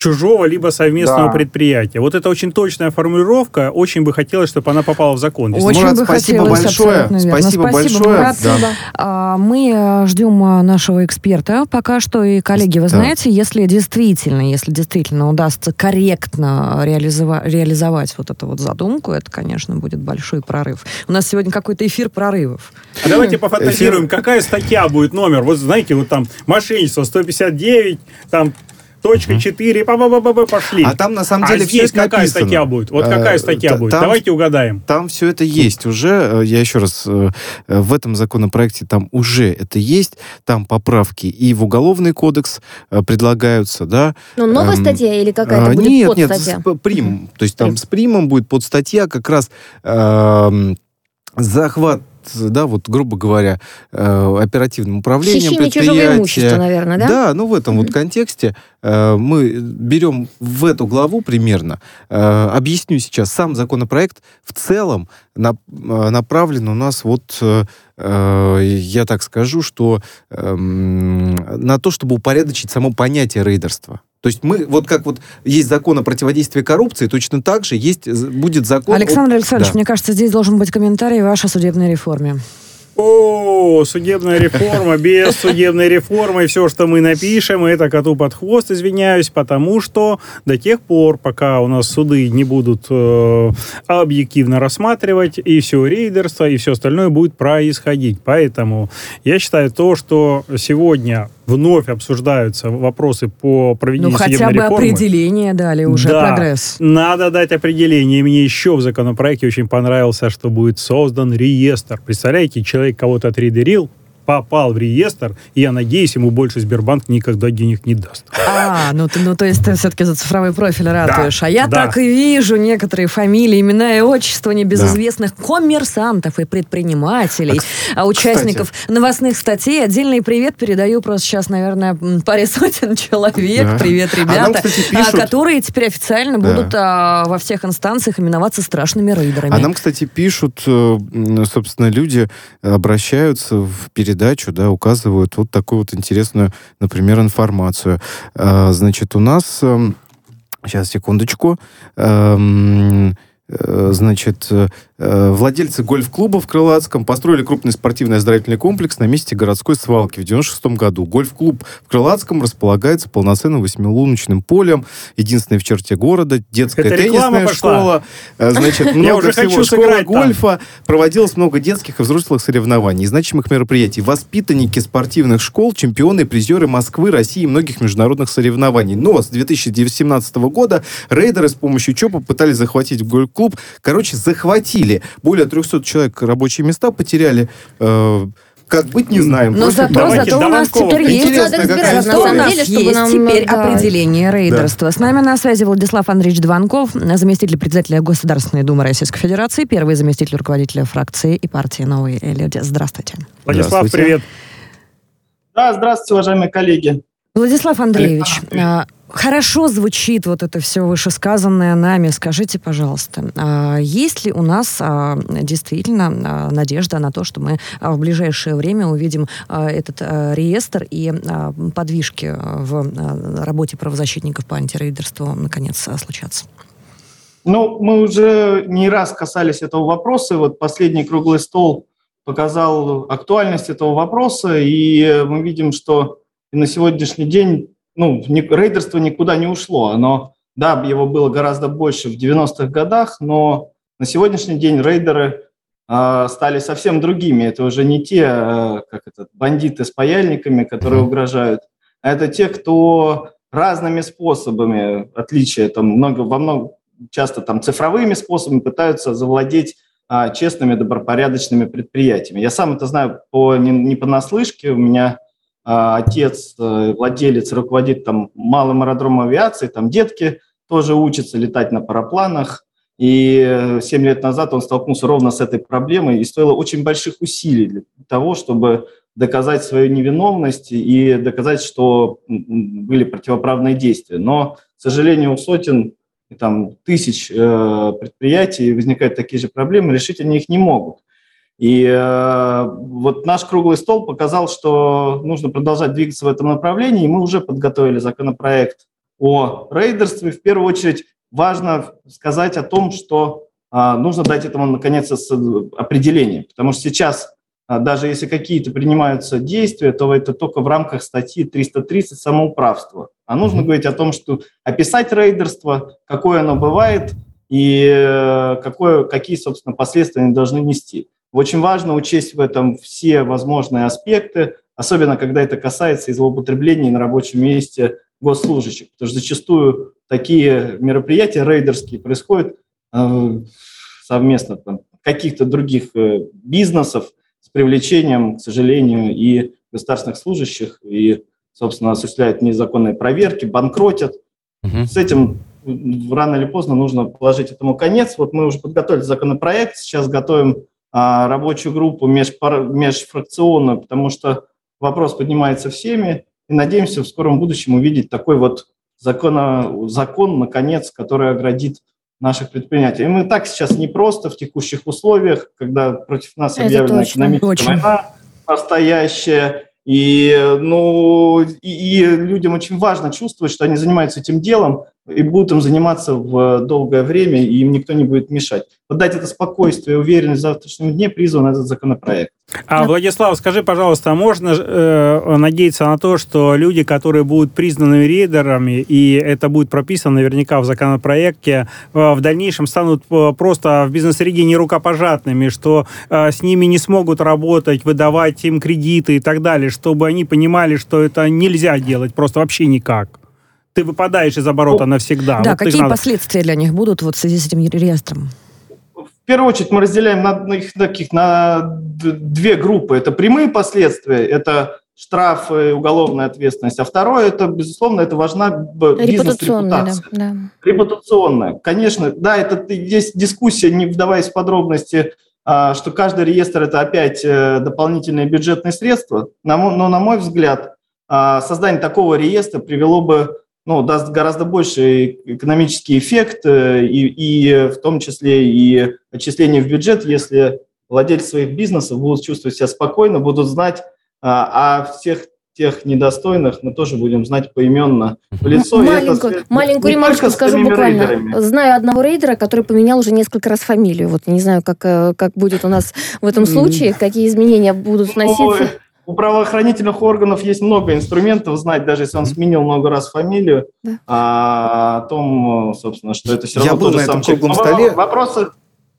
чужого либо совместного да. предприятия. Вот это очень точная формулировка. Очень бы хотелось, чтобы она попала в закон. Очень Мурат, бы спасибо хотелось, большое. Спасибо, спасибо большое. Мурат. Да. А, мы э, ждем э, нашего эксперта пока что. И, коллеги, вы да. знаете, если действительно, если действительно удастся корректно реализовать, реализовать вот эту вот задумку, это, конечно, будет большой прорыв. У нас сегодня какой-то эфир прорывов. А давайте пофантазируем, какая статья будет номер. Вот знаете, вот там мошенничество 159, там точка 4, ба -ба -ба пошли. А там на самом деле а все здесь какая написано. статья будет? Вот какая э, статья будет? Там, Давайте угадаем. Там все это есть уже. Э, я еще раз, э, в этом законопроекте там уже это есть. Там поправки и в Уголовный кодекс предлагаются, да. Ну, новая эм, статья или какая-то будет Нет, нет, с прим. То есть там с примом будет подстатья как раз э, захват да, вот, грубо говоря, э, оперативным управлением Хищение чужого имущества, наверное, да? Да, ну в этом mm-hmm. вот контексте э, мы берем в эту главу примерно, э, объясню сейчас, сам законопроект в целом направлен у нас вот, я так скажу, что эм, на то, чтобы упорядочить само понятие рейдерства. То есть мы, вот как вот есть закон о противодействии коррупции, точно так же есть, будет закон... Александр о... Александрович, да. мне кажется, здесь должен быть комментарий о вашей судебной реформе. О, судебная реформа, без судебной реформы, все, что мы напишем, это коту под хвост, извиняюсь, потому что до тех пор, пока у нас суды не будут э, объективно рассматривать, и все рейдерство, и все остальное будет происходить. Поэтому я считаю то, что сегодня вновь обсуждаются вопросы по проведению ну, хотя бы определение дали уже, да, прогресс. надо дать определение. И мне еще в законопроекте очень понравился, что будет создан реестр. Представляете, человек кого-то отрейдерил, попал в реестр, и я надеюсь, ему больше Сбербанк никогда денег не даст. А, ну, ты, ну то есть ты все-таки за цифровой профиль ратуешь. Да, а я да. так и вижу некоторые фамилии, имена и отчества небезызвестных да. коммерсантов и предпринимателей, а, участников кстати. новостных статей. Отдельный привет передаю просто сейчас, наверное, паре сотен человек. Да. Привет, ребята. А нам, кстати, а, пишут... Которые теперь официально да. будут а, во всех инстанциях именоваться страшными рейдерами. А нам, кстати, пишут, э, собственно, люди обращаются в передачу передачу, да, указывают вот такую вот интересную, например, информацию. А, значит, у нас... Сейчас, эм, секундочку. Эм, значит, э, Э, владельцы гольф-клуба в Крылатском построили крупный спортивный оздоровительный комплекс на месте городской свалки в 96 году. Гольф-клуб в Крылатском располагается полноценным восьмилуночным полем, единственный в черте города, детская Это теннисная школа, э, значит, много всего. Школа гольфа, проводилось много детских и взрослых соревнований, значимых мероприятий. Воспитанники спортивных школ, чемпионы, призеры Москвы, России и многих международных соревнований. Но с 2017 года рейдеры с помощью ЧОПа пытались захватить гольф-клуб. Короче, захватили более 300 человек рабочие места, потеряли э, как быть, не знаем. Но зато, Давайте, зато у нас теперь есть, надо разбираться, на самом деле, чтобы есть нам... теперь да. определение рейдерства. Да. С нами на связи Владислав Андреевич Дванков, заместитель председателя Государственной Думы Российской Федерации, первый заместитель руководителя фракции и партии «Новые люди». Здравствуйте. Владислав, здравствуйте. привет. Да, здравствуйте, уважаемые коллеги. Владислав Андреевич, а, Хорошо звучит вот это все вышесказанное нами. Скажите, пожалуйста, а есть ли у нас а, действительно а, надежда на то, что мы в ближайшее время увидим этот реестр и подвижки в работе правозащитников по антирейдерству наконец случатся? Ну, мы уже не раз касались этого вопроса. Вот последний круглый стол показал актуальность этого вопроса, и мы видим, что на сегодняшний день ну, рейдерство никуда не ушло. Оно, да, его было гораздо больше в 90-х годах, но на сегодняшний день рейдеры э, стали совсем другими. Это уже не те, э, как это, бандиты с паяльниками, которые угрожают, а это те, кто разными способами, отличия там много, во много, часто там цифровыми способами пытаются завладеть а, честными, добропорядочными предприятиями. Я сам это знаю по, не, не понаслышке. У меня а, отец а, владелец, руководит там малым аэродромом авиации, там детки тоже учатся летать на парапланах. И 7 лет назад он столкнулся ровно с этой проблемой, и стоило очень больших усилий для того, чтобы доказать свою невиновность и доказать, что были противоправные действия. Но, к сожалению, у сотен там, тысяч э, предприятий возникают такие же проблемы, решить они их не могут. И э, вот наш круглый стол показал, что нужно продолжать двигаться в этом направлении, и мы уже подготовили законопроект о рейдерстве. В первую очередь важно сказать о том, что э, нужно дать этому, наконец, определение, потому что сейчас а даже если какие-то принимаются действия, то это только в рамках статьи 330 самоуправства. А нужно mm-hmm. говорить о том, что описать рейдерство, какое оно бывает и э, какое, какие, собственно, последствия они должны нести. Очень важно учесть в этом все возможные аспекты, особенно когда это касается злоупотреблений на рабочем месте госслужащих, потому что зачастую такие мероприятия рейдерские происходят э, совместно там, каких-то других э, бизнесов, привлечением, к сожалению, и государственных служащих, и, собственно, осуществляют незаконные проверки, банкротят. Угу. С этим рано или поздно нужно положить этому конец. Вот мы уже подготовили законопроект, сейчас готовим рабочую группу межпар, межфракционную, потому что вопрос поднимается всеми, и надеемся в скором будущем увидеть такой вот закон, закон наконец, который оградит наших предприятий. И мы так сейчас не просто в текущих условиях, когда против нас Это объявлена точно, экономическая очень. война настоящая, и, ну, и, и людям очень важно чувствовать, что они занимаются этим делом, и будут им заниматься в долгое время, и им никто не будет мешать. Вот дать это спокойствие и уверенность в завтрашнем дне призван этот законопроект. А, Владислав, скажи, пожалуйста, а можно э, надеяться на то, что люди, которые будут признаны рейдерами, и это будет прописано наверняка в законопроекте, э, в дальнейшем станут э, просто в бизнес-среде нерукопожатными, что э, с ними не смогут работать, выдавать им кредиты и так далее, чтобы они понимали, что это нельзя делать просто вообще никак? Ты выпадаешь из оборота ну, навсегда. Да, вот какие надо... последствия для них будут вот в связи с этим реестром? В первую очередь мы разделяем на, на, их, таких, на две группы. Это прямые последствия, это штрафы, уголовная ответственность. А второе, это, безусловно, это важна бизнес-репутация. Да, да. Репутационная. Конечно, да, это есть дискуссия, не вдаваясь в подробности, а, что каждый реестр – это опять э, дополнительные бюджетные средства. Но, на мой взгляд, а, создание такого реестра привело бы ну, даст гораздо больший экономический эффект, э, и, и в том числе и отчисление в бюджет, если владельцы своих бизнесов будут чувствовать себя спокойно, будут знать а, о всех тех недостойных мы тоже будем знать поименно в лицо. Маленькую, это, маленькую ремарку скажу буквально. Рейдерами. Знаю одного рейдера, который поменял уже несколько раз фамилию. Вот не знаю, как, э, как будет у нас в этом случае, какие изменения будут вноситься. У правоохранительных органов есть много инструментов знать, даже если он сменил много раз фамилию, да. а, о том, собственно, что это все равно Я был на этом круглом столе. Вопросы,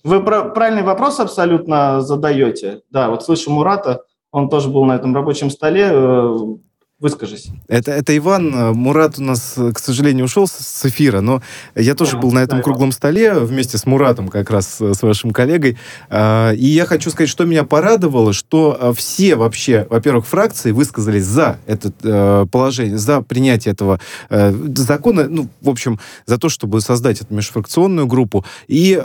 вы правильный вопрос абсолютно задаете. Да, вот слышу Мурата, он тоже был на этом рабочем столе. Э, Выскажись. Это, это Иван. Э, Мурат у нас, э, к сожалению, ушел с эфира, но я тоже был на этом круглом столе вместе с Муратом, как раз э, с вашим коллегой. А, и я хочу сказать, что меня порадовало, что все вообще, во-первых, фракции высказались за это положение, за принятие этого закона, ну, в общем, за то, чтобы создать эту межфракционную группу. И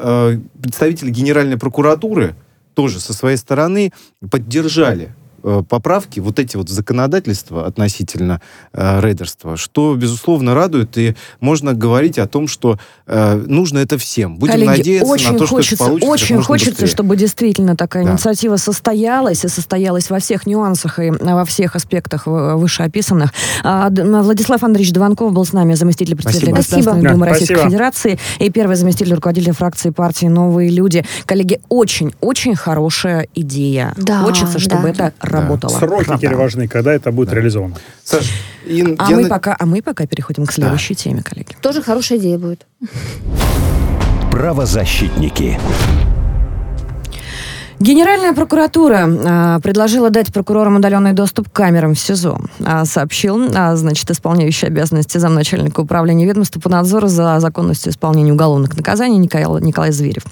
представители Генеральной прокуратуры тоже со своей стороны поддержали Э, поправки, вот эти вот законодательства относительно э, рейдерства, что, безусловно, радует, и можно говорить о том, что э, нужно это всем. Будем Коллеги, надеяться очень на то, хочется, что это получится Очень хочется, быстрее. чтобы действительно такая да. инициатива состоялась, и состоялась во всех нюансах и во всех аспектах вышеописанных. А, Владислав Андреевич Дованков был с нами, заместитель председателя Государственной Думы да, Российской спасибо. Федерации и первый заместитель руководителя фракции партии «Новые люди». Коллеги, очень-очень хорошая идея. Да, Хочется, чтобы да. это работало. Сроки правда. теперь важны, когда это будет да. реализовано. Саш, и, а, мы на... пока, а мы пока переходим к следующей да. теме, коллеги. Тоже хорошая идея будет. Правозащитники. Генеральная прокуратура а, предложила дать прокурорам удаленный доступ к камерам в СИЗО. А, сообщил, а, значит, исполняющий обязанности замначальника управления ведомства по надзору за законностью исполнения уголовных наказаний Николай, Николай Зверев.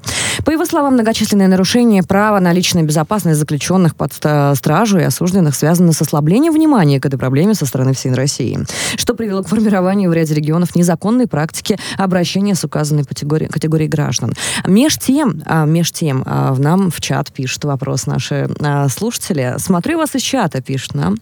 По его словам, многочисленные нарушения права на личную безопасность заключенных под стражу и осужденных связаны с ослаблением внимания к этой проблеме со стороны всей России, что привело к формированию в ряде регионов незаконной практики обращения с указанной категорией, категорией граждан. Меж тем, меж тем, в нам в чат пишут вопрос наши а, слушатели. Смотрю вас из чата, пишут нам.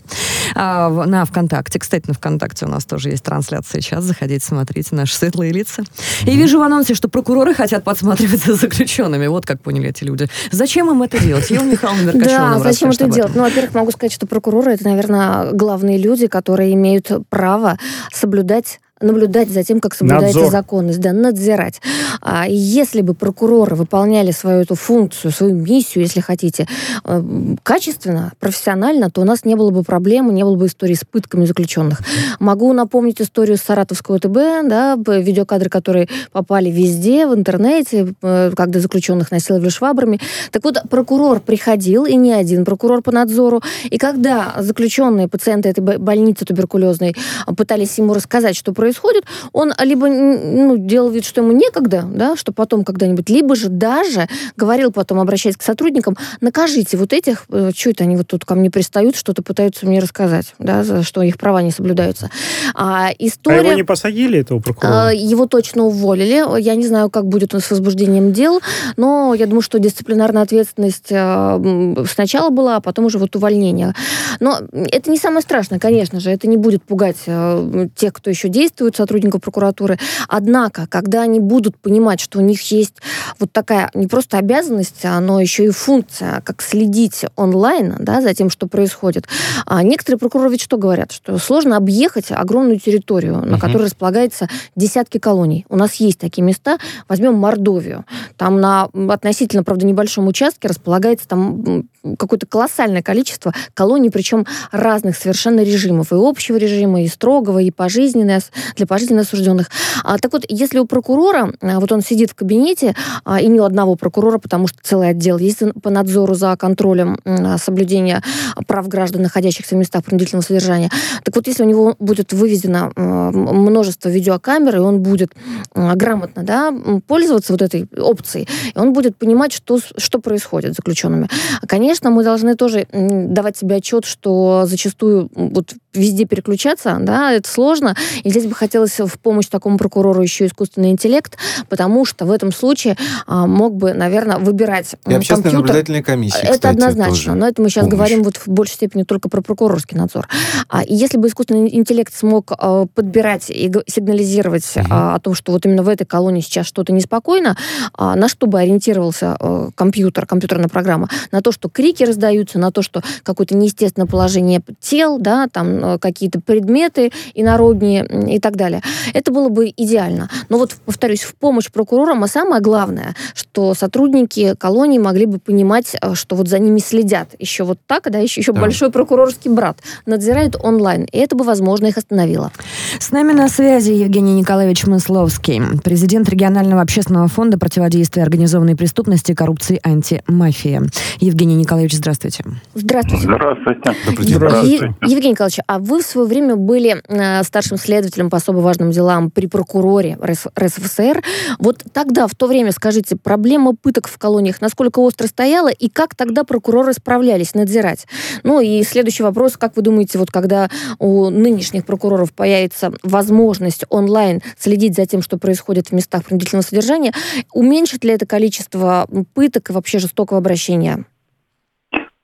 А, на ВКонтакте. Кстати, на ВКонтакте у нас тоже есть трансляция сейчас. Заходите, смотрите наши светлые лица. И вижу в анонсе, что прокуроры хотят подсматривать за заключенными. Вот как поняли эти люди. Зачем им это делать? Ева Михайловна Да, зачем это делать? Ну, во-первых, могу сказать, что прокуроры это, наверное, главные люди, которые имеют право соблюдать наблюдать за тем, как соблюдается Надзор. законность, да, надзирать. А если бы прокуроры выполняли свою эту функцию, свою миссию, если хотите, э, качественно, профессионально, то у нас не было бы проблем, не было бы истории с пытками заключенных. Могу напомнить историю с Саратовского ТБ, да, видеокадры, которые попали везде, в интернете, э, когда заключенных насиловали швабрами. Так вот, прокурор приходил, и не один прокурор по надзору, и когда заключенные пациенты этой больницы туберкулезной пытались ему рассказать, что происходит, происходит, он либо ну, делал вид, что ему некогда, да, что потом когда-нибудь, либо же даже говорил потом, обращаясь к сотрудникам, накажите вот этих, э, что это они вот тут ко мне пристают, что-то пытаются мне рассказать, да, за что их права не соблюдаются. А, история... а его не посадили, этого прокурора? А, его точно уволили. Я не знаю, как будет с возбуждением дел, но я думаю, что дисциплинарная ответственность э, сначала была, а потом уже вот увольнение. Но это не самое страшное, конечно же, это не будет пугать э, тех, кто еще действует, действуют сотрудников прокуратуры. Однако, когда они будут понимать, что у них есть вот такая не просто обязанность, но еще и функция, как следить онлайн да, за тем, что происходит, а некоторые прокуроры ведь что говорят? Что сложно объехать огромную территорию, на uh-huh. которой располагается десятки колоний. У нас есть такие места. Возьмем Мордовию. Там на относительно, правда, небольшом участке располагается там какое-то колоссальное количество колоний, причем разных совершенно режимов. И общего режима, и строгого, и пожизненного, для пожизненно осужденных. А, так вот, если у прокурора, а, вот он сидит в кабинете, а, и не у одного прокурора, потому что целый отдел есть по надзору за контролем а, соблюдения прав граждан, находящихся в местах принудительного содержания. Так вот, если у него будет выведено а, множество видеокамер, и он будет а, грамотно да, пользоваться вот этой опцией, и он будет понимать, что, что происходит с заключенными. Конечно, мы должны тоже давать себе отчет, что зачастую вот везде переключаться, да, это сложно. И здесь бы хотелось в помощь такому прокурору еще искусственный интеллект, потому что в этом случае а, мог бы, наверное, выбирать И общественная наблюдательная комиссия, Это кстати, однозначно, но это мы сейчас помощь. говорим вот в большей степени только про прокурорский надзор. А, и если бы искусственный интеллект смог а, подбирать и сигнализировать угу. а, о том, что вот именно в этой колонии сейчас что-то неспокойно, а, на что бы ориентировался а, компьютер, компьютерная программа? На то, что крики раздаются, на то, что какое-то неестественное положение тел, да, там Э, какие-то предметы инородние и так далее. Это было бы идеально. Но вот, повторюсь, в помощь прокурорам, а самое главное, что сотрудники колонии могли бы понимать, э, что вот за ними следят. Еще вот так, да, еще, еще да. большой прокурорский брат надзирает онлайн. И это бы, возможно, их остановило. С нами на связи Евгений Николаевич Мысловский, президент регионального общественного фонда противодействия организованной преступности, коррупции, антимафия. Евгений Николаевич, здравствуйте. Здравствуйте. Здравствуйте. Здравствуйте. Евгений Николаевич, а вы в свое время были э, старшим следователем по особо важным делам при прокуроре РСФСР. Вот тогда, в то время, скажите, проблема пыток в колониях насколько остро стояла, и как тогда прокуроры справлялись надзирать? Ну и следующий вопрос, как вы думаете, вот когда у нынешних прокуроров появится возможность онлайн следить за тем, что происходит в местах принудительного содержания, уменьшит ли это количество пыток и вообще жестокого обращения?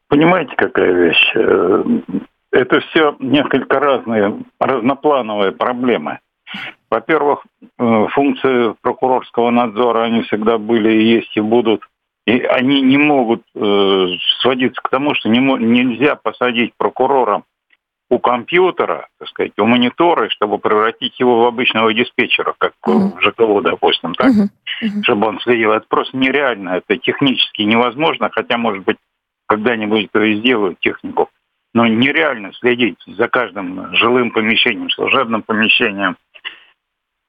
Понимаете, какая вещь? Это все несколько разные, разноплановые проблемы. Во-первых, э, функции прокурорского надзора, они всегда были и есть и будут. И они не могут э, сводиться к тому, что не, нельзя посадить прокурора у компьютера, так сказать, у монитора, чтобы превратить его в обычного диспетчера, как mm-hmm. в ЖКО, допустим, так, mm-hmm. чтобы он следил. Это просто нереально, это технически невозможно, хотя, может быть, когда-нибудь то и сделают технику но нереально следить за каждым жилым помещением, служебным помещением.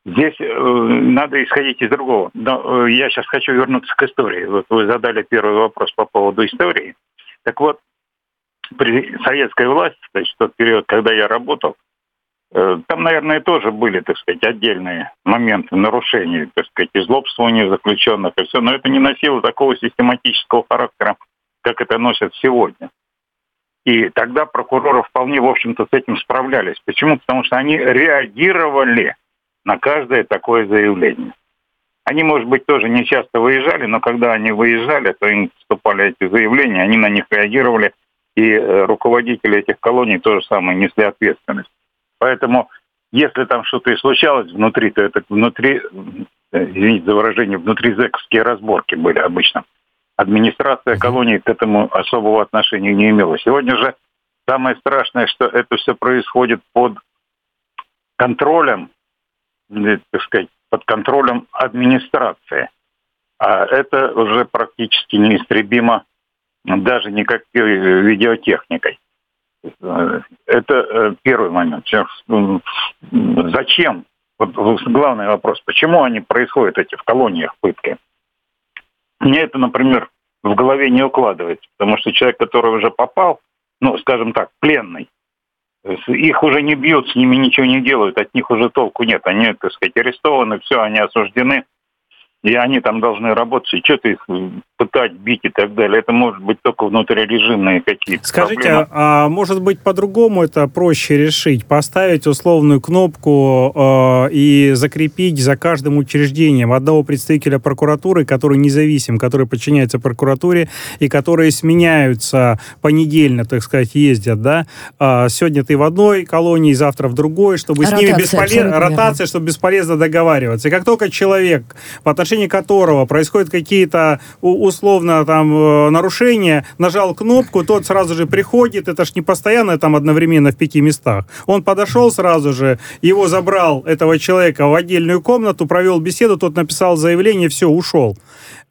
Здесь э, надо исходить из другого. Но э, я сейчас хочу вернуться к истории. Вот вы задали первый вопрос по поводу истории. Так вот, при советской власти, то есть в тот период, когда я работал, э, там, наверное, тоже были, так сказать, отдельные моменты нарушений, так сказать, излобствования заключенных и все, но это не носило такого систематического характера, как это носят сегодня. И тогда прокуроры вполне, в общем-то, с этим справлялись. Почему? Потому что они реагировали на каждое такое заявление. Они, может быть, тоже не часто выезжали, но когда они выезжали, то им поступали эти заявления, они на них реагировали, и э, руководители этих колоний тоже самое несли ответственность. Поэтому, если там что-то и случалось внутри, то это внутри, э, извините за выражение, внутри зэковские разборки были обычно. Администрация колонии к этому особого отношения не имела. Сегодня же самое страшное, что это все происходит под контролем, так сказать, под контролем администрации. А это уже практически неистребимо даже никакой видеотехникой. Это э, первый момент. Зачем? Вот главный вопрос. Почему они происходят, эти в колониях пытки? Мне это, например, в голове не укладывается, потому что человек, который уже попал, ну, скажем так, пленный, их уже не бьют, с ними ничего не делают, от них уже толку нет. Они, так сказать, арестованы, все, они осуждены – и они там должны работать, и что-то их пытать, бить и так далее. Это может быть только внутрирежимные какие-то Скажите, проблемы. а может быть по-другому это проще решить? Поставить условную кнопку э, и закрепить за каждым учреждением одного представителя прокуратуры, который независим, который подчиняется прокуратуре и которые сменяются понедельно, так сказать, ездят, да? А сегодня ты в одной колонии, завтра в другой, чтобы Ротация, с ними бесполезно... Ротация, чтобы бесполезно договариваться. И как только человек по отношении которого происходят какие-то условно там э, нарушения, нажал кнопку, тот сразу же приходит, это ж не постоянно там одновременно в пяти местах. Он подошел сразу же, его забрал, этого человека, в отдельную комнату, провел беседу, тот написал заявление, все, ушел.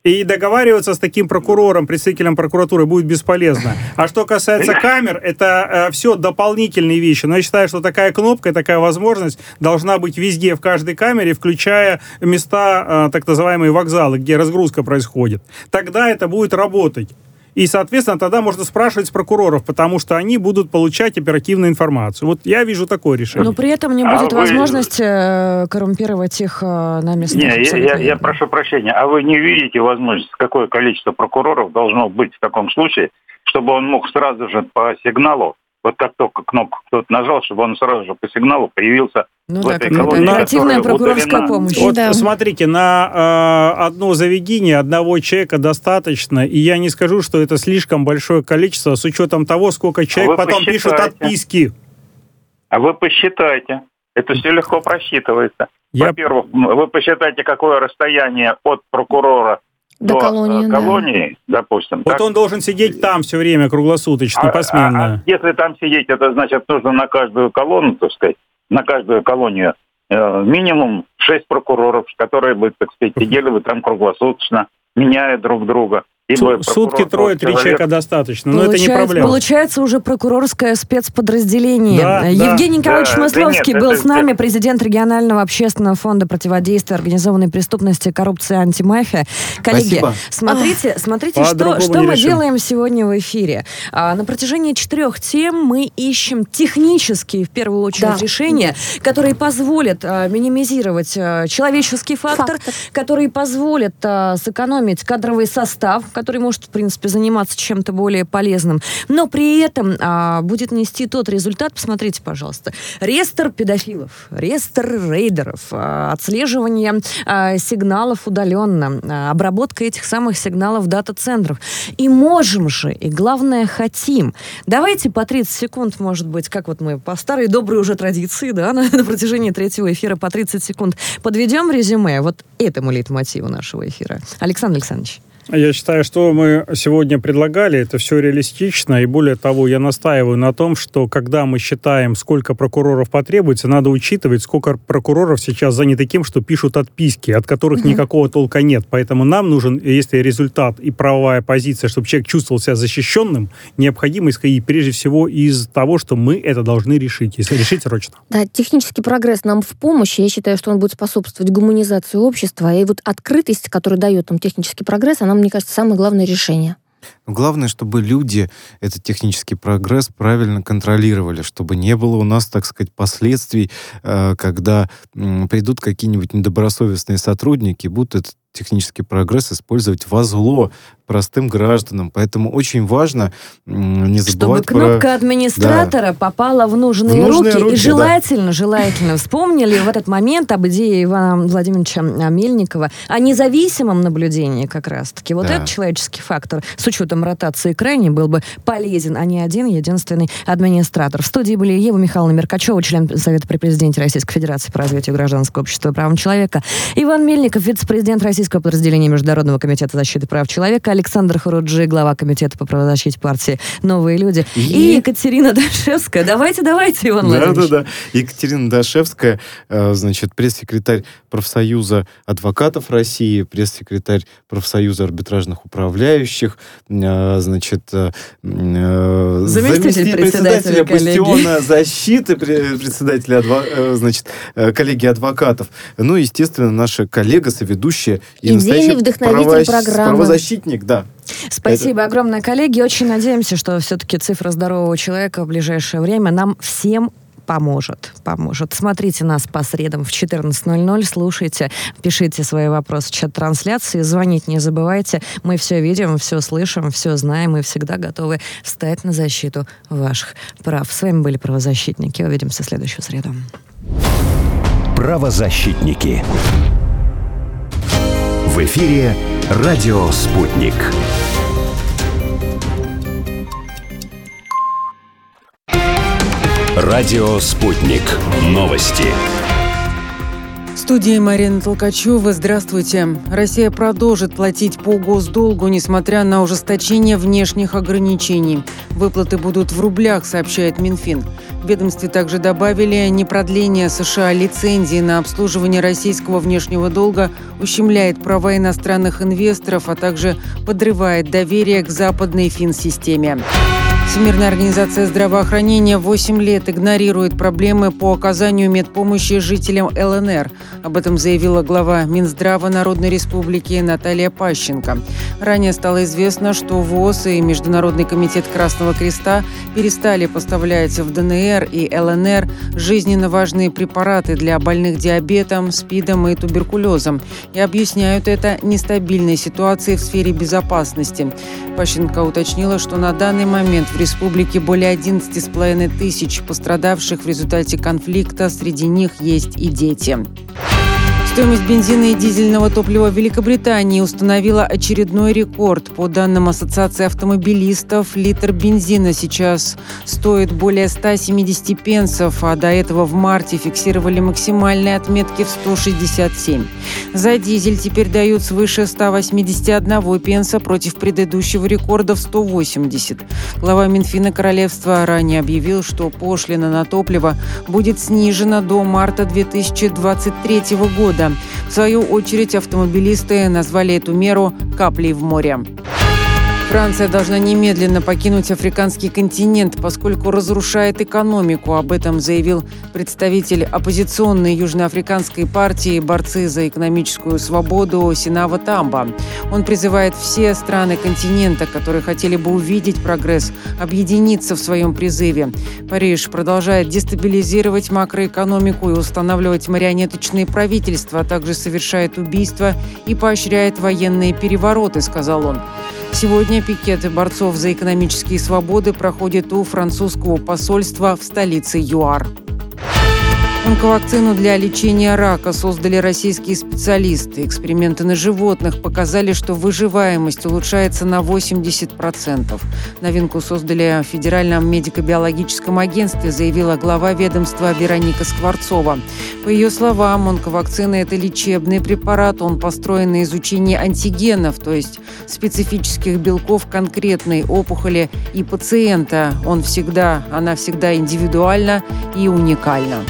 И договариваться с таким прокурором, представителем прокуратуры будет бесполезно. А что касается камер, это э, все дополнительные вещи. Но я считаю, что такая кнопка, такая возможность должна быть везде, в каждой камере, включая места, э, так называемые вокзалы, где разгрузка происходит. Тогда это будет работать. И, соответственно, тогда можно спрашивать с прокуроров, потому что они будут получать оперативную информацию. Вот я вижу такое решение. Но при этом не будет а возможности вы... коррумпировать их э, на местных. Не, я, я, я прошу прощения. А вы не видите возможность, какое количество прокуроров должно быть в таком случае, чтобы он мог сразу же по сигналу вот как только кнопку кто-то нажал, чтобы он сразу же по сигналу появился ну, в да, этой колонии, оперативная прокурорская помощь. Вот да. смотрите, на э, одно заведение одного человека достаточно, и я не скажу, что это слишком большое количество, с учетом того, сколько человек а потом пишут отписки. А вы посчитайте. Это все легко просчитывается. Я... Во-первых, вы посчитайте, какое расстояние от прокурора до, колонии, э, колонии да. допустим. Вот так? он должен сидеть там все время круглосуточно, а, посменно. А, а если там сидеть, это значит нужно на каждую колонну, так сказать, на каждую колонию э, минимум шесть прокуроров, которые бы, так сказать, сидели бы там круглосуточно, меняя друг друга. Ибо Сутки трое-три человека достаточно, но это не проблема. Получается уже прокурорское спецподразделение. Да, Евгений да, Николаевич да, Масловский да нет, был это, с нами, президент регионального общественного фонда противодействия организованной преступности, коррупции, антимафия. Коллеги, Спасибо. смотрите, смотрите, что, что мы решим. делаем сегодня в эфире. А, на протяжении четырех тем мы ищем технические, в первую очередь, да. решения, которые позволят а, минимизировать а, человеческий фактор, фактор, которые позволят а, сэкономить кадровый состав, который может, в принципе, заниматься чем-то более полезным, но при этом а, будет нести тот результат, посмотрите, пожалуйста, реестр педофилов, реестр рейдеров, а, отслеживание а, сигналов удаленно, а, обработка этих самых сигналов в дата-центрах. И можем же, и главное, хотим. Давайте по 30 секунд, может быть, как вот мы по старой доброй уже традиции, да, на, на протяжении третьего эфира по 30 секунд подведем резюме вот этому лейтмотиву нашего эфира. Александр Александрович. Я считаю, что мы сегодня предлагали, это все реалистично, и более того, я настаиваю на том, что когда мы считаем, сколько прокуроров потребуется, надо учитывать, сколько прокуроров сейчас заняты тем, что пишут отписки, от которых угу. никакого толка нет. Поэтому нам нужен, если результат и правовая позиция, чтобы человек чувствовал себя защищенным, необходимо исходить прежде всего из того, что мы это должны решить, если решить срочно. Да, технический прогресс нам в помощь. Я считаю, что он будет способствовать гуманизации общества. И вот открытость, которую дает нам технический прогресс, она мне кажется, самое главное решение. Главное, чтобы люди этот технический прогресс правильно контролировали, чтобы не было у нас, так сказать, последствий, э, когда придут какие-нибудь недобросовестные сотрудники, будут этот технический прогресс использовать во зло простым гражданам. Поэтому очень важно не забывать Чтобы кнопка про... администратора да. попала в нужные, в нужные руки. руки. И желательно, да. желательно вспомнили в этот момент об идее Ивана Владимировича Мельникова о независимом наблюдении как раз-таки. Вот да. этот человеческий фактор с учетом ротации крайне был бы полезен, а не один единственный администратор. В студии были Ева Михайловна Меркачева, член Совета при президенте Российской Федерации по развитию гражданского общества и правам человека, Иван Мельников, вице-президент Российского подразделения Международного комитета защиты прав человека, Александр Харуджи, глава комитета по правозащите партии «Новые люди», и, и Екатерина Дашевская. Давайте, давайте, Иван да, Владимирович. Да, да, да. Екатерина Дашевская, э, значит, пресс-секретарь профсоюза адвокатов России, пресс-секретарь профсоюза арбитражных управляющих, э, значит, э, заместитель председателя бастиона защиты, председателя, значит, коллеги адвокатов. Ну, естественно, наша коллега, соведущая и, и настоящий вдохновитель программы. правозащитник, да. Спасибо Это... огромное, коллеги. Очень надеемся, что все-таки цифра здорового человека в ближайшее время нам всем поможет, поможет. Смотрите нас по средам в 14.00, слушайте, пишите свои вопросы в чат трансляции, звонить не забывайте. Мы все видим, все слышим, все знаем и всегда готовы встать на защиту ваших прав. С вами были правозащитники. Увидимся в следующую среду. Правозащитники. Эфире «Радио Спутник». Радио «Спутник». Новости. Студии Марина Толкачева. Здравствуйте. Россия продолжит платить по госдолгу, несмотря на ужесточение внешних ограничений. Выплаты будут в рублях, сообщает Минфин. В ведомстве также добавили, непродление США лицензии на обслуживание российского внешнего долга ущемляет права иностранных инвесторов, а также подрывает доверие к западной финсистеме. Всемирная организация здравоохранения 8 лет игнорирует проблемы по оказанию медпомощи жителям ЛНР. Об этом заявила глава Минздрава Народной Республики Наталья Пащенко. Ранее стало известно, что ВОЗ и Международный комитет Красного Креста перестали поставлять в ДНР и ЛНР жизненно важные препараты для больных диабетом, СПИДом и туберкулезом и объясняют это нестабильной ситуацией в сфере безопасности. Пащенко уточнила, что на данный момент в республике более 11,5 тысяч пострадавших в результате конфликта, среди них есть и дети. Стоимость бензина и дизельного топлива в Великобритании установила очередной рекорд. По данным Ассоциации автомобилистов, литр бензина сейчас стоит более 170 пенсов, а до этого в марте фиксировали максимальные отметки в 167. За дизель теперь дают свыше 181 пенса против предыдущего рекорда в 180. Глава Минфина Королевства ранее объявил, что пошлина на топливо будет снижена до марта 2023 года. В свою очередь автомобилисты назвали эту меру «каплей в море». Франция должна немедленно покинуть африканский континент, поскольку разрушает экономику. Об этом заявил представитель оппозиционной южноафриканской партии «Борцы за экономическую свободу» Синава Тамба. Он призывает все страны континента, которые хотели бы увидеть прогресс, объединиться в своем призыве. Париж продолжает дестабилизировать макроэкономику и устанавливать марионеточные правительства, а также совершает убийства и поощряет военные перевороты, сказал он. Сегодня пикеты борцов за экономические свободы проходят у французского посольства в столице ЮАР. Онковакцину для лечения рака создали российские специалисты. Эксперименты на животных показали, что выживаемость улучшается на 80%. Новинку создали в Федеральном медико-биологическом агентстве, заявила глава ведомства Вероника Скворцова. По ее словам, онковакцина – это лечебный препарат. Он построен на изучении антигенов, то есть специфических белков конкретной опухоли и пациента. Он всегда, она всегда индивидуальна и уникальна.